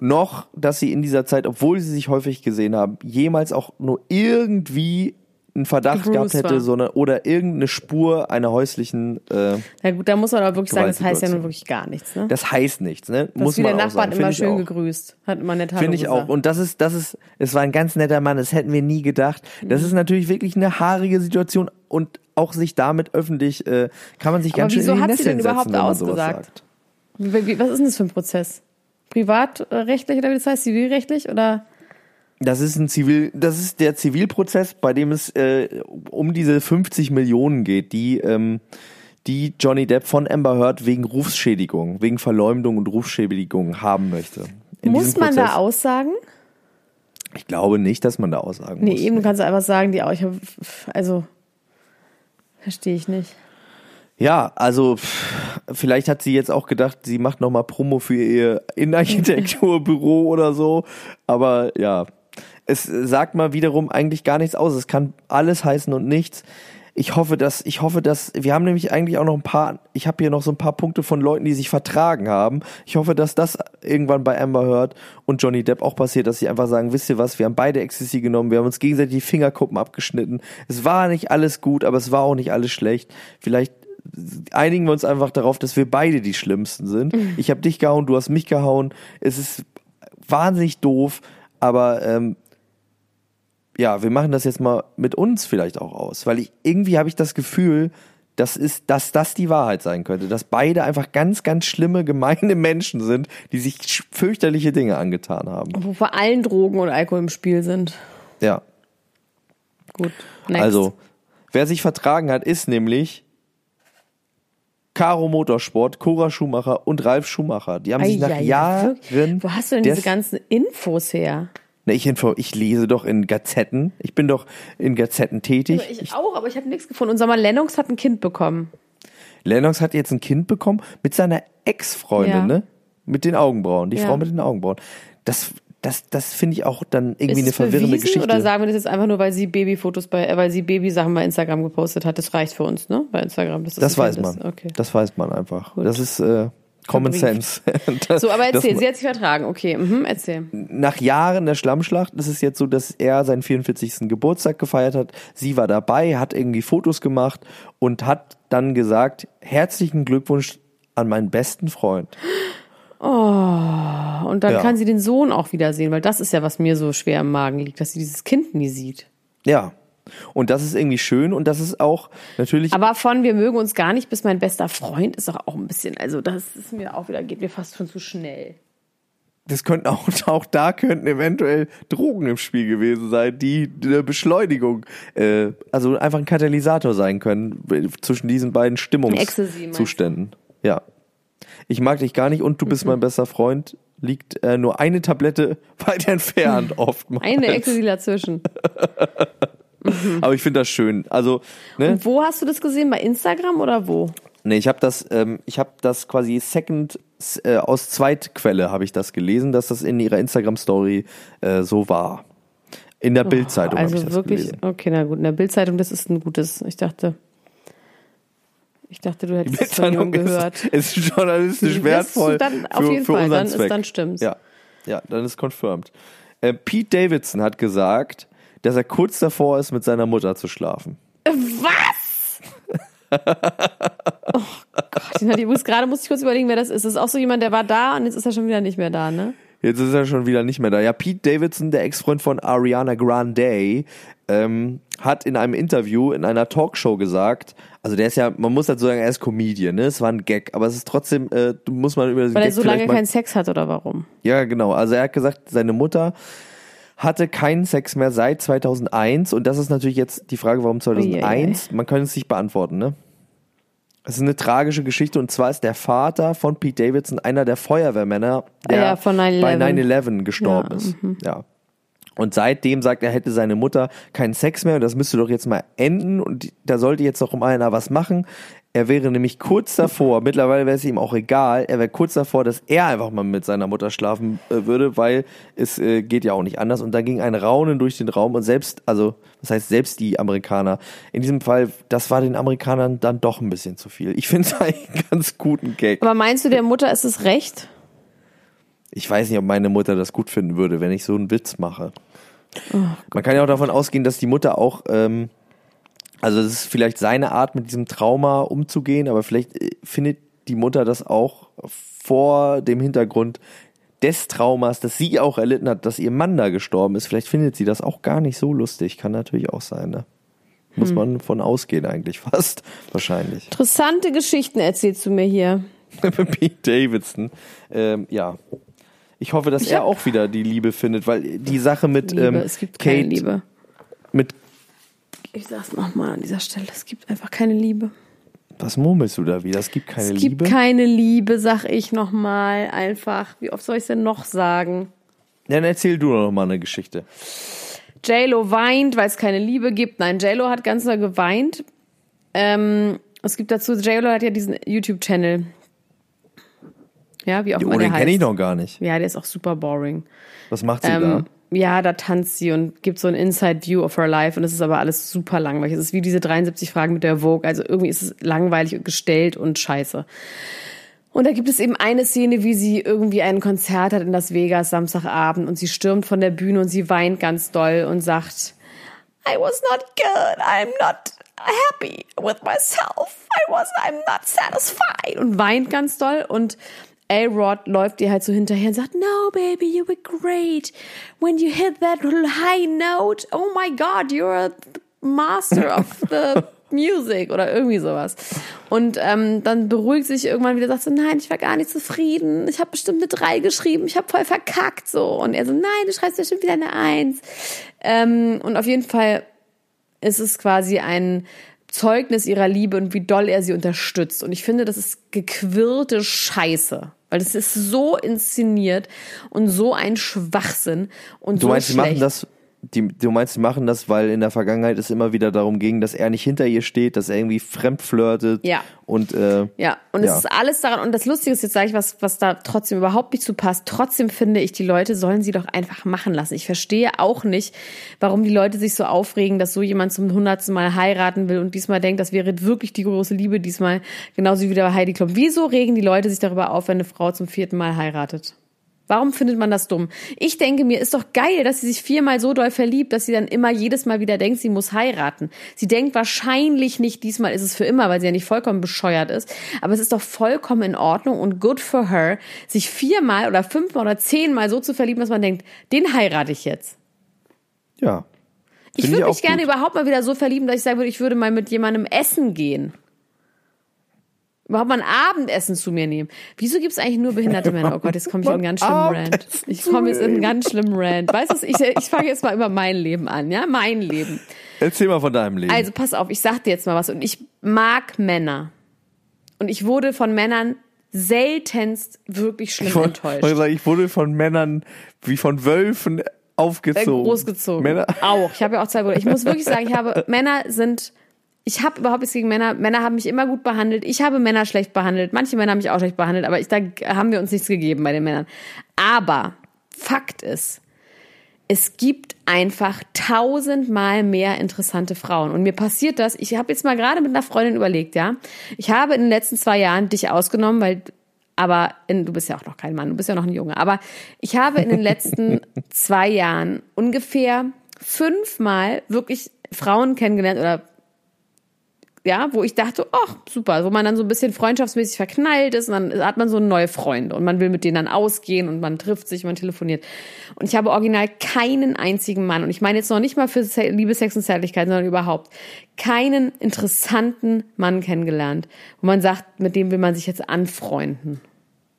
B: noch, dass sie in dieser Zeit, obwohl sie sich häufig gesehen haben, jemals auch nur irgendwie einen Verdacht gehabt
A: Gebruce
B: hätte,
A: war.
B: sondern oder irgendeine Spur einer häuslichen. Äh,
A: Na gut, da muss man aber wirklich sagen, das heißt ja nun wirklich gar nichts. Ne?
B: das heißt nichts, ne?
A: Das
B: Muss
A: wie
B: man
A: der
B: auch
A: Nachbar
B: sagen.
A: hat immer schön
B: auch.
A: gegrüßt. Hat immer nett
B: Finde ich auch. Und das ist, das ist, es war ein ganz netter Mann, das hätten wir nie gedacht. Das ist natürlich wirklich eine haarige Situation und auch sich damit öffentlich, äh, kann man sich
A: Aber
B: ganz schön
A: wieso
B: in die
A: hat sie denn
B: Nesseln
A: überhaupt
B: setzen,
A: ausgesagt?
B: sagt.
A: Wie, wie, was ist denn das für ein Prozess? Privatrechtlich oder wie das heißt? Zivilrechtlich oder?
B: Das ist ein Zivil, das ist der Zivilprozess, bei dem es äh, um diese 50 Millionen geht, die ähm, die Johnny Depp von Amber Heard wegen Rufsschädigung, wegen Verleumdung und Rufschädigung haben möchte.
A: Muss man da aussagen?
B: Ich glaube nicht, dass man da aussagen
A: Nee,
B: muss.
A: eben, du kannst einfach sagen, die auch, ich hab, also, verstehe ich nicht.
B: Ja, also vielleicht hat sie jetzt auch gedacht, sie macht noch mal Promo für ihr Innenarchitekturbüro oder so, aber ja, es sagt mal wiederum eigentlich gar nichts aus. Es kann alles heißen und nichts. Ich hoffe, dass ich hoffe, dass wir haben nämlich eigentlich auch noch ein paar. Ich habe hier noch so ein paar Punkte von Leuten, die sich vertragen haben. Ich hoffe, dass das irgendwann bei Amber Heard und Johnny Depp auch passiert, dass sie einfach sagen, wisst ihr was? Wir haben beide Ecstasy genommen, wir haben uns gegenseitig die Fingerkuppen abgeschnitten. Es war nicht alles gut, aber es war auch nicht alles schlecht. Vielleicht einigen wir uns einfach darauf, dass wir beide die Schlimmsten sind. Ich habe dich gehauen, du hast mich gehauen. Es ist wahnsinnig doof, aber ähm, ja, wir machen das jetzt mal mit uns vielleicht auch aus, weil ich irgendwie habe ich das Gefühl, das ist, dass das die Wahrheit sein könnte, dass beide einfach ganz, ganz schlimme, gemeine Menschen sind, die sich fürchterliche Dinge angetan haben.
A: Wo vor allen Drogen und Alkohol im Spiel sind.
B: Ja,
A: Gut. Next.
B: also wer sich vertragen hat, ist nämlich Caro Motorsport, Cora Schumacher und Ralf Schumacher. Die haben sich nach Jahren
A: wirklich? Wo hast du denn diese ganzen Infos her?
B: Ne, ich, ich lese doch in Gazetten. Ich bin doch in Gazetten tätig.
A: Ich, auch, aber ich habe nichts gefunden. Und sag mal, Lennox hat ein Kind bekommen.
B: Lennox hat jetzt ein Kind bekommen mit seiner Ex-Freundin,
A: Ja.
B: ne? Mit den Augenbrauen, die
A: Ja.
B: Frau mit den Augenbrauen. Das, das, das finde ich auch dann irgendwie eine verwirrende
A: bewiesen
B: Geschichte.
A: Oder sagen wir das jetzt einfach nur, weil sie Babyfotos bei, äh, weil sie Babysachen bei Instagram gepostet hat? Das reicht für uns, ne? Bei Instagram.
B: das
A: ein
B: weiß man.
A: Ist. Okay.
B: Das weiß man einfach.
A: Gut.
B: Das ist äh, Common. Sense.
A: So, aber erzähl,
B: Das-
A: sie hat sich vertragen. Okay, mhm, erzähl.
B: nach Jahren der Schlammschlacht ist es jetzt so, dass er seinen 44. Geburtstag gefeiert hat. Sie war dabei, hat irgendwie Fotos gemacht und hat dann gesagt, herzlichen Glückwunsch an meinen besten Freund.
A: Und dann
B: Ja.
A: kann sie den Sohn auch wiedersehen, weil das ist ja, was mir so schwer im Magen liegt, dass sie dieses Kind nie sieht.
B: Ja. Und das ist irgendwie schön und das ist auch natürlich
A: Aber von wir mögen uns gar nicht bis mein bester Freund ist doch auch ein bisschen, also das ist mir auch wieder, geht mir fast schon zu schnell.
B: das könnten auch, auch da könnten eventuell Drogen im Spiel gewesen sein, die eine Beschleunigung, äh, also einfach ein Katalysator sein können äh, zwischen diesen beiden Stimmungszuständen. Ja. Ich mag dich gar nicht und du bist
A: Mhm.
B: mein bester Freund. Liegt äh, nur eine Tablette weit entfernt oftmals.
A: Eine Ecstasy dazwischen.
B: Aber ich finde das schön. Also, ne?
A: Und wo hast du das gesehen? Bei Instagram oder wo?
B: Nee, ich habe das, ähm, ich habe das quasi second äh, aus Zweitquelle habe ich das gelesen, dass das in ihrer Instagram Story äh, so war. In der Bildzeitung habe
A: also
B: ich das
A: wirklich,
B: gelesen.
A: okay, na gut, in der Bildzeitung, das ist ein gutes. Ich dachte, ich dachte, du hättest es von jemandem gehört.
B: ist, ist journalistisch wertvoll
A: dann auf
B: für,
A: jeden
B: für
A: Fall, dann ist-
B: Zweck.
A: dann stimmt's.
B: Ja, ja, dann ist confirmed. Äh, Pete Davidson hat gesagt, dass er kurz davor ist, mit seiner Mutter zu schlafen.
A: Was? oh Gott, ich übrigens gerade musste ich kurz überlegen, wer das ist. Das ist auch so jemand, der war da und jetzt ist er schon wieder nicht mehr da, ne?
B: Jetzt ist er schon wieder nicht mehr da. Ja, Pete Davidson, der Ex-Freund von Ariana Grande, ähm, hat in einem Interview in einer Talkshow gesagt, also der ist ja, man muss dazu sagen, er ist Comedian, ne? Es war ein Gag, aber es ist trotzdem, äh, muss man über den
A: Weil er
B: Gag
A: so
B: vielleicht
A: lange keinen Sex hat oder warum?
B: Ja, genau. Also er hat gesagt, seine Mutter hatte keinen Sex mehr seit 2001 und das ist natürlich jetzt die Frage, warum 2001? Man kann es nicht beantworten, ne? Es ist eine tragische Geschichte und zwar ist der Vater von Pete Davidson einer der Feuerwehrmänner, der
A: Ah ja, von 9/11.
B: bei 9-11 gestorben
A: Ja,
B: ist. Ja. Und seitdem sagt er, hätte seine Mutter keinen Sex mehr und das müsste doch jetzt mal enden und da sollte jetzt doch um einer was machen. Er wäre nämlich kurz davor, mittlerweile wäre es ihm auch egal, er wäre kurz davor, dass er einfach mal mit seiner Mutter schlafen äh, würde, weil es äh, geht ja auch nicht anders. Und da ging ein Raunen durch den Raum und selbst, also das heißt selbst die Amerikaner, in diesem Fall, das war den Amerikanern dann doch ein bisschen zu viel. Ich finde es eigentlich einen ganz guten Gag.
A: Aber meinst du, der Mutter ist es recht?
B: Ich weiß nicht, ob meine Mutter das gut finden würde, wenn ich so einen Witz mache.
A: Oh
B: Man kann ja auch davon ausgehen, dass die Mutter auch ähm, Also es ist vielleicht seine Art, mit diesem Trauma umzugehen, aber vielleicht äh, findet die Mutter das auch vor dem Hintergrund des Traumas, das sie auch erlitten hat, dass ihr Mann da gestorben ist. Vielleicht findet sie das auch gar nicht so lustig. Kann natürlich auch sein, ne? Muss man von ausgehen eigentlich fast, wahrscheinlich.
A: Interessante Geschichten erzählst du mir hier.
B: Pete Davidson. Ähm, ja. Ich hoffe, dass
A: Ich
B: er auch wieder die Liebe findet, weil die Sache mit
A: Liebe,
B: ähm,
A: es gibt
B: Kate,
A: keine Liebe.
B: mit
A: Ich sag's nochmal an dieser Stelle, es gibt einfach keine Liebe.
B: was murmelst du da wieder? Es gibt keine
A: es gibt
B: Liebe.
A: keine Liebe, sag ich nochmal einfach. Wie oft soll ich denn noch sagen?
B: Dann erzähl du doch noch mal eine Geschichte.
A: JLo weint, weil es keine Liebe gibt. Nein, JLo hat ganz doll geweint. Ähm, es gibt dazu, JLo hat ja diesen YouTube-Channel. Ja, wie auch
B: Oh,
A: immer der
B: den kenne ich noch gar nicht.
A: Ja, der ist auch super boring.
B: Was macht sie
A: Ähm, ja, da tanzt sie und gibt so ein Inside View of her life und es ist aber alles super langweilig. Es ist wie diese 73 Fragen mit der Vogue. Also irgendwie ist es langweilig und gestellt und scheiße. Und da gibt es eben eine Szene, wie sie irgendwie ein Konzert hat in Las Vegas Samstagabend und sie stürmt von der Bühne und sie weint ganz doll und sagt, I was not good, I'm not happy with myself, I was, I'm not satisfied und weint ganz doll und A-Rod läuft ihr halt so hinterher und sagt, no, baby, you were great. When you hit that high note, oh my God, you're the master of the music oder irgendwie sowas. Und ähm, dann beruhigt sich irgendwann wieder, sagt so, nein, ich war gar nicht zufrieden. Ich habe bestimmt eine drei geschrieben, ich habe voll verkackt so. Und er so, nein, du schreibst bestimmt wieder eine Eins. Ähm, und auf jeden Fall ist es quasi ein Zeugnis ihrer Liebe und wie doll er sie unterstützt. Und ich finde, das ist gequirlte Scheiße. Weil das ist so inszeniert und so ein Schwachsinn und
B: Du
A: so
B: meinst,
A: schlecht.
B: machen das, die, du meinst, sie machen das, weil in der Vergangenheit es immer wieder darum ging, dass er nicht hinter ihr steht, dass er irgendwie fremd flirtet.
A: Ja.
B: Und äh,
A: Ja, und
B: Ja.
A: es ist alles daran, und das Lustige ist, jetzt sage ich was, was da trotzdem überhaupt nicht zu passt. Trotzdem finde ich, die Leute sollen sie doch einfach machen lassen. Ich verstehe auch nicht, warum die Leute sich so aufregen, dass so jemand zum hundertsten Mal heiraten will und diesmal denkt, das wäre wirklich die große Liebe diesmal, genauso wie bei Heidi Klum. Wieso regen die Leute sich darüber auf, wenn eine Frau zum vierten Mal heiratet? Warum findet man das dumm? Ich denke mir, ist doch geil, dass sie sich viermal so doll verliebt, dass sie dann immer jedes Mal wieder denkt, sie muss heiraten. Sie denkt wahrscheinlich nicht, diesmal ist es für immer, weil sie ja nicht vollkommen bescheuert ist. Aber es ist doch vollkommen in Ordnung und good for her, sich viermal oder fünfmal oder zehnmal so zu verlieben, dass man denkt, den heirate ich jetzt.
B: ja.
A: Ich würde mich gerne
B: gut.
A: überhaupt mal wieder so verlieben, dass ich sagen würde, ich würde mal mit jemandem essen gehen. Überhaupt mal ein Abendessen zu mir nehmen. Wieso gibt es eigentlich nur behinderte Männer? Oh Gott, jetzt komme ich in einen ganz schlimmen Rant. Ich komme jetzt in einen ganz schlimmen Rant. Weißt du, ich, ich fange jetzt mal über mein Leben an, ja? Mein Leben.
B: Erzähl mal von deinem Leben.
A: Also pass auf, ich sag dir jetzt mal was. Und ich mag Männer. Und ich wurde von Männern seltenst wirklich schlimm
B: ich, wollte-
A: enttäuscht.
B: wollte sagen, ich wurde von Männern wie von Wölfen
A: äh,
B: aufgezogen.
A: großgezogen.
B: Männer,
A: Auch. Ich habe ja auch zwei Brüder. Ich muss wirklich sagen, ich habe Männer sind. Ich habe überhaupt nichts gegen Männer. Männer haben mich immer gut behandelt. Ich habe Männer schlecht behandelt. Manche Männer haben mich auch schlecht behandelt, aber ich, da haben wir uns nichts gegeben bei den Männern. Aber Fakt ist, es gibt einfach tausendmal mehr interessante Frauen. Und mir passiert das. Ich habe jetzt mal gerade mit einer Freundin überlegt, ja. Ich habe in den letzten zwei Jahren dich ausgenommen, weil aber in, du bist ja auch noch kein Mann, du bist ja noch ein Junge. Aber ich habe in den letzten zwei Jahren ungefähr fünfmal wirklich Frauen kennengelernt oder ja, wo ich dachte, ach, super, wo man dann so ein bisschen freundschaftsmäßig verknallt ist und dann hat man so neue Freunde und man will mit denen dann ausgehen und man trifft sich, man telefoniert. Und ich habe original keinen einzigen Mann, und ich meine jetzt noch nicht mal für Liebe, Sex und Zärtlichkeit, sondern überhaupt, keinen interessanten Mann kennengelernt, wo man sagt, mit dem will man sich jetzt anfreunden.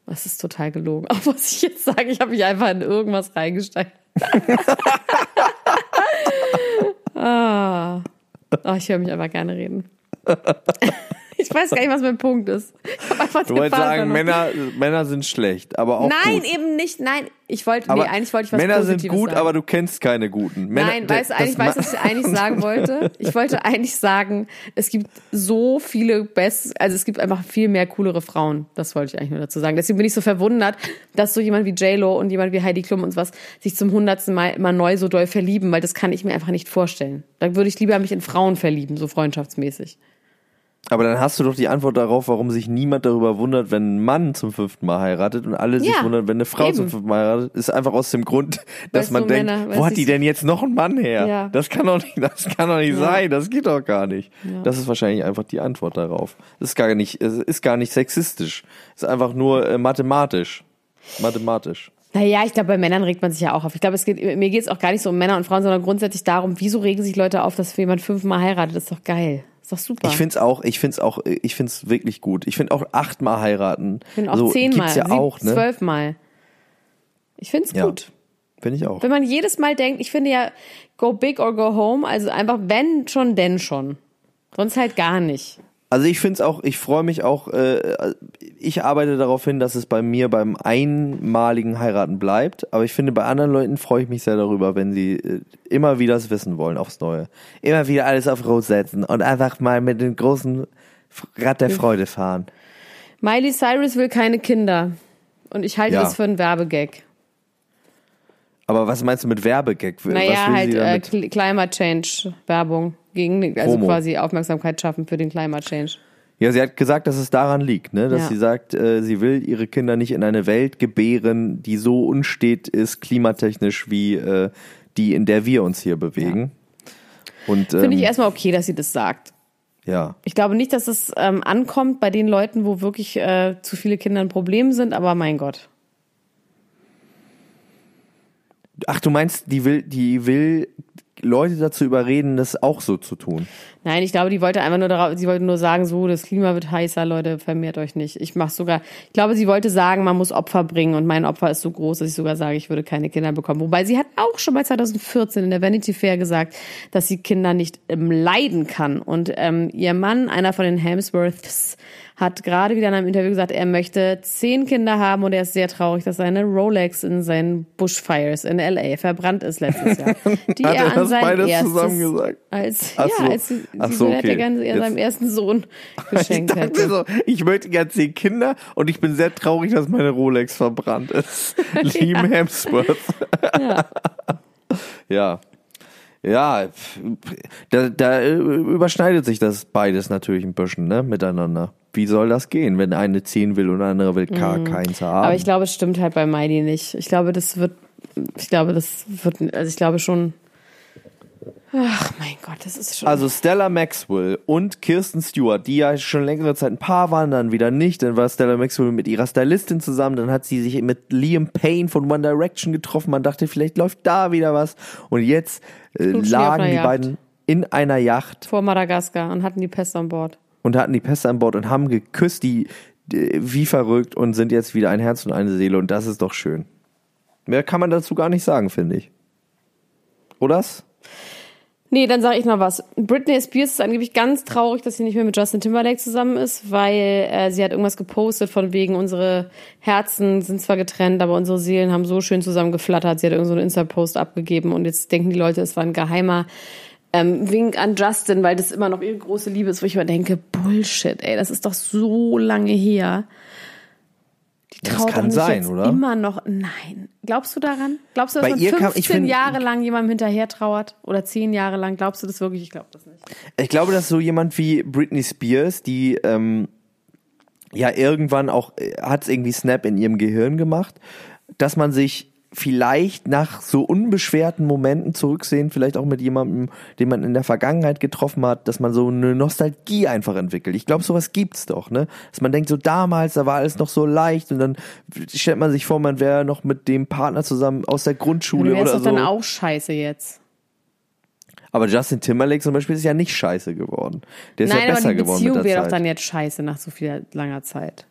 A: Das ist total gelogen. Auch was ich jetzt sage, ich habe mich einfach in irgendwas reingesteigt. ah. Oh, ich höre mich einfach gerne reden. ich weiß gar nicht, was mein Punkt ist. Ich
B: du wolltest sagen,
A: verloren.
B: Männer, Männer sind schlecht, aber auch
A: Nein,
B: gut.
A: eben nicht. Nein, ich wollte, nee, eigentlich wollte ich was
B: Männer
A: Positives
B: sind gut,
A: sagen.
B: aber du kennst keine guten. Männer,
A: Nein, weißt du, eigentlich weißt du, was ich eigentlich sagen wollte? Ich wollte eigentlich sagen, es gibt so viele best, also es gibt einfach viel mehr coolere Frauen. Das wollte ich eigentlich nur dazu sagen. Deswegen bin ich so verwundert, dass so jemand wie J-Lo und jemand wie Heidi Klum und was sich zum hundertsten Mal immer neu so doll verlieben, weil das kann ich mir einfach nicht vorstellen. Da würde ich lieber mich in Frauen verlieben, so freundschaftsmäßig.
B: Aber dann hast du doch die Antwort darauf, warum sich niemand darüber wundert, wenn ein Mann zum fünften Mal heiratet und alle sich
A: Ja,
B: wundern, wenn eine Frau
A: eben.
B: zum fünften Mal heiratet, ist einfach aus dem Grund, dass
A: Weißt
B: man denkt,
A: Männer,
B: wo hat die denn jetzt noch einen Mann her?
A: Ja.
B: Das kann doch nicht, das kann doch nicht
A: Ja.
B: sein, das geht doch gar nicht. Das ist wahrscheinlich einfach die Antwort darauf. Das ist gar nicht, es ist gar nicht sexistisch. Ist einfach nur äh, mathematisch. Mathematisch.
A: Naja, ich glaube, bei Männern regt man sich ja auch auf. Ich glaube, es geht, mir geht es auch gar nicht so um Männer und Frauen, sondern grundsätzlich darum, wieso regen sich Leute auf, dass jemand fünfmal heiratet. Das ist doch geil. Ist doch super.
B: Ich find's auch, ich find's auch, ich find's wirklich gut. Ich find auch achtmal heiraten.
A: Ich finde auch
B: so,
A: zehnmal,
B: Gibt's ja
A: sieb-
B: auch, ne?
A: zwölfmal. Ich finde es
B: Ja.
A: gut.
B: Finde ich auch.
A: Wenn man jedes Mal denkt, ich finde ja, go big or go home, also einfach wenn schon, denn schon. Sonst halt gar nicht.
B: Also ich finde es auch, ich freue mich auch, äh, ich arbeite darauf hin, dass es bei mir beim einmaligen Heiraten bleibt, aber ich finde, bei anderen Leuten freue ich mich sehr darüber, wenn sie äh, immer wieder es wissen wollen, aufs Neue. Immer wieder alles auf Rot setzen und einfach mal mit dem großen Rad der Freude fahren.
A: Miley Cyrus will keine Kinder. Und ich halte
B: Ja.
A: das für einen Werbegag.
B: Aber was meinst du mit Werbegag?
A: Naja, halt äh, Climate Change Werbung gegen, also
B: Promo.
A: quasi Aufmerksamkeit schaffen für den Climate Change.
B: Ja, sie hat gesagt, dass es daran liegt, ne? dass
A: Ja.
B: sie sagt, äh, sie will ihre Kinder nicht in eine Welt gebären, die so unstet ist, klimatechnisch, wie äh, die, in der wir uns hier bewegen. Und
A: Finde ich
B: ähm,
A: erstmal okay, dass sie das sagt.
B: ja.
A: Ich glaube nicht, dass es ähm, ankommt bei den Leuten, wo wirklich äh, zu viele Kinder ein Problem sind, aber mein Gott.
B: Ach, du meinst, die will, die will Leute dazu überreden, das auch so zu tun.
A: Nein, ich glaube, die wollte einfach nur darauf, sie wollte nur sagen, so, das Klima wird heißer, Leute, vermehrt euch nicht. Ich mach sogar, ich glaube, sie wollte sagen, man muss Opfer bringen und mein Opfer ist so groß, dass ich sogar sage, ich würde keine Kinder bekommen. Wobei sie hat auch schon mal 2014 in der Vanity Fair gesagt, dass sie Kinder nicht ähm, leiden kann. Und ähm, ihr Mann, einer von den Hemsworths, hat gerade wieder in einem Interview gesagt, er möchte zehn Kinder haben und er ist sehr traurig, dass seine Rolex in seinen Bushfires in LA verbrannt ist letztes Jahr. Die
B: Hat er
A: er an
B: das beides
A: erstes,
B: zusammen gesagt?
A: Als,
B: Ach
A: ja,
B: so.
A: als sie,
B: Ach so, okay.
A: gerne
B: Jetzt-
A: seinem ersten Sohn
B: Ich
A: geschenkt
B: dachte
A: hätte.
B: so, ich möchte gern zehn Kinder und ich bin sehr traurig, dass meine Rolex verbrannt ist. Liam Hemsworth.
A: Ja.
B: Ja. Ja, da, da äh, überschneidet sich das beides natürlich ein bisschen, ne, miteinander. Wie soll das gehen, wenn eine 10 will und der andere will gar keins haben?
A: Mhm. Aber ich glaube, es stimmt halt bei Miley nicht. Ich glaube, das wird, ich glaube, das wird, also ich glaube schon, ach mein Gott, das ist schon.
B: Also Stella Maxwell und Kirsten Stewart, die ja schon längere Zeit ein Paar waren, dann wieder nicht. Dann war Stella Maxwell mit ihrer Stylistin zusammen, dann hat sie sich mit Liam Payne von One Direction getroffen. Man dachte, vielleicht läuft da wieder was. Und jetzt äh, lagen die
A: Yacht.
B: beiden in einer Yacht
A: vor Madagaskar und hatten die Pest an Bord.
B: und hatten die Pässe an Bord und haben geküsst, die äh, wie verrückt und sind jetzt wieder ein Herz und eine Seele. Und das ist doch schön. Mehr kann man dazu gar nicht sagen, finde ich. Oder's?
A: Nee, dann sage ich noch was. Britney Spears ist angeblich ganz traurig, dass sie nicht mehr mit Justin Timberlake zusammen ist, weil äh, sie hat irgendwas gepostet von wegen, unsere Herzen sind zwar getrennt, aber unsere Seelen haben so schön zusammen geflattert. Sie hat irgend so einen Insta-Post abgegeben und jetzt denken die Leute, es war ein geheimer ähm, Wink an Justin, weil das immer noch ihre große Liebe ist, wo ich immer denke, Bullshit, ey, das ist doch so lange her. Die
B: Das
A: traut
B: kann
A: doch nicht
B: sein, oder?
A: immer noch. Nein. Glaubst du daran? Glaubst du, dass
B: Bei
A: man
B: ihr
A: 15
B: kam- ich find-
A: Jahre lang jemandem hinterher trauert? Oder 10 Jahre lang? Glaubst du das wirklich? Ich glaube das nicht.
B: Ich glaube, dass so jemand wie Britney Spears, die ähm, ja irgendwann auch äh, hat irgendwie Snap in ihrem Gehirn gemacht, dass man sich vielleicht nach so unbeschwerten Momenten zurücksehen, vielleicht auch mit jemandem, den man in der Vergangenheit getroffen hat, dass man so eine Nostalgie einfach entwickelt. Ich glaube, sowas gibt's doch, ne? Dass man denkt, so damals, da war alles noch so leicht und dann stellt man sich vor, man wäre noch mit dem Partner zusammen aus der Grundschule oder
A: doch
B: so.
A: dann auch scheiße jetzt.
B: Aber Justin Timberlake zum Beispiel ist ja nicht scheiße geworden. Der ist
A: Nein,
B: ja besser
A: aber die
B: geworden
A: Beziehung wäre doch dann jetzt scheiße nach so viel langer Zeit.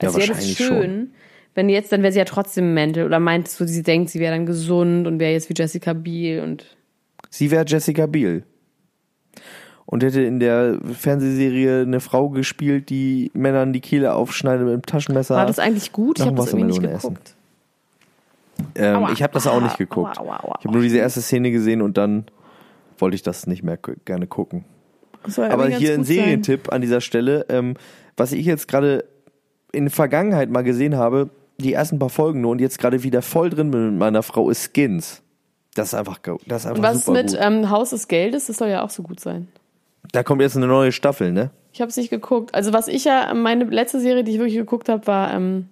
B: Ja,
A: Es wäre das schön, wenn jetzt, dann wäre sie ja trotzdem mental. Oder meintest du, sie denkt, sie wäre dann gesund und wäre jetzt wie Jessica Biel und
B: Sie wäre Jessica Biel. Und hätte in der Fernsehserie eine Frau gespielt, die Männern die Kehle aufschneidet mit einem Taschenmesser.
A: war das eigentlich gut? Ich habe das irgendwie nicht geguckt.
B: ähm,
A: Aua.
B: ich habe das auch nicht geguckt.
A: aua, aua,
B: Ich habe nur diese erste Szene gesehen und dann wollte ich das nicht mehr gerne gucken. Aber hier ein
A: gut sein.
B: Serientipp an dieser Stelle, ähm, was ich jetzt gerade in der Vergangenheit mal gesehen habe, die ersten paar Folgen nur und jetzt gerade wieder voll drin bin mit meiner Frau, ist Skins. Das ist einfach, das ist einfach
A: Und was
B: super
A: mit
B: gut.
A: ähm, Haus des Geldes? Das soll ja auch so gut sein.
B: Da kommt jetzt eine neue Staffel, ne?
A: Ich habe es nicht geguckt. Also was ich ja, meine letzte Serie, die ich wirklich geguckt habe, war ähm,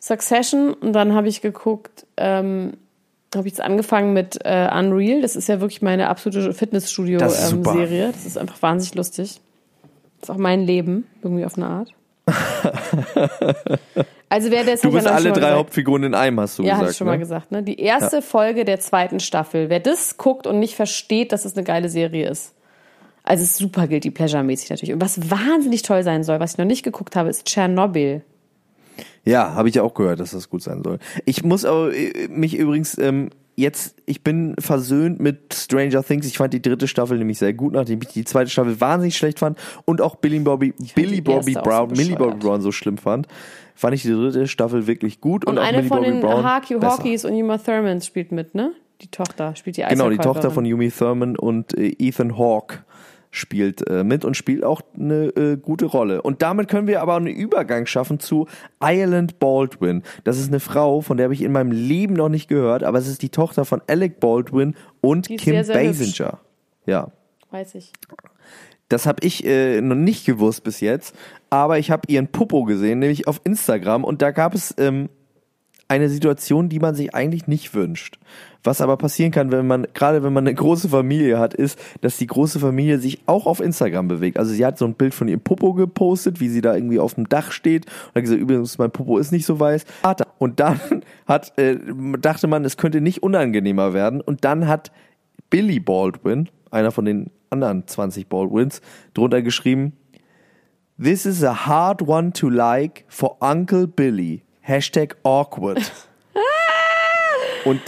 A: Succession. Und dann habe ich geguckt, ähm, habe ich jetzt angefangen mit äh, Unreal. Das ist ja wirklich meine absolute
B: Das
A: Fitnessstudio-Serie.
B: super.
A: das ist einfach wahnsinnig lustig. Das ist auch mein Leben, irgendwie auf eine Art. Also wer das
B: Du bist
A: ja
B: alle drei
A: gesagt.
B: Hauptfiguren in einem, hast du
A: Ja,
B: gesagt.
A: hatte ich schon
B: ne?
A: mal gesagt. Ne? Die erste Folge der zweiten Staffel. Wer das guckt und nicht versteht, dass es eine geile Serie ist. Also es ist super guilty pleasure-mäßig natürlich. Und was wahnsinnig toll sein soll, was ich noch nicht geguckt habe, ist Tschernobyl.
B: Ja, habe ich ja auch gehört, dass das gut sein soll. Ich muss aber äh, mich übrigens ähm, jetzt, ich bin versöhnt mit Stranger Things. Ich fand die dritte Staffel nämlich sehr gut, nachdem ich die zweite Staffel wahnsinnig schlecht fand und auch Billy Bobby, Billy Bobby
A: auch so
B: Brown, Millie Bobby. Brown so schlimm fand, fand ich die dritte Staffel wirklich gut und,
A: Und
B: auch
A: eine
B: Millie
A: von
B: Bobby
A: den
B: Brown
A: Harky. Hawkins und Uma Thurman spielt mit, ne? Die Tochter spielt die
B: Genau, die Tochter von Yumi Thurman und äh, Ethan Hawke spielt äh, mit und spielt auch eine äh, gute Rolle. Und damit können wir aber einen Übergang schaffen zu Ireland Baldwin. Das ist eine Frau, von der habe ich in meinem Leben noch nicht gehört, aber es ist die Tochter von Alec Baldwin und Kim
A: sehr, sehr hübsch.
B: Basinger. Ja,
A: Weiß ich.
B: das habe ich äh, noch nicht gewusst bis jetzt, aber ich habe ihren Popo gesehen, nämlich auf Instagram und da gab es ähm, eine Situation, die man sich eigentlich nicht wünscht. Was aber passieren kann, wenn man, gerade wenn man eine große Familie hat, ist, dass die große Familie sich auch auf Instagram bewegt. Also sie hat so ein Bild von ihrem Popo gepostet, wie sie da irgendwie auf dem Dach steht und hat gesagt, übrigens, mein Popo ist nicht so weiß. Und dann hat, äh, dachte man, es könnte nicht unangenehmer werden. Und dann hat Billy Baldwin, einer von den anderen 20 Baldwins, drunter geschrieben, This is a hard one to like for Uncle Billy. Hashtag awkward. Und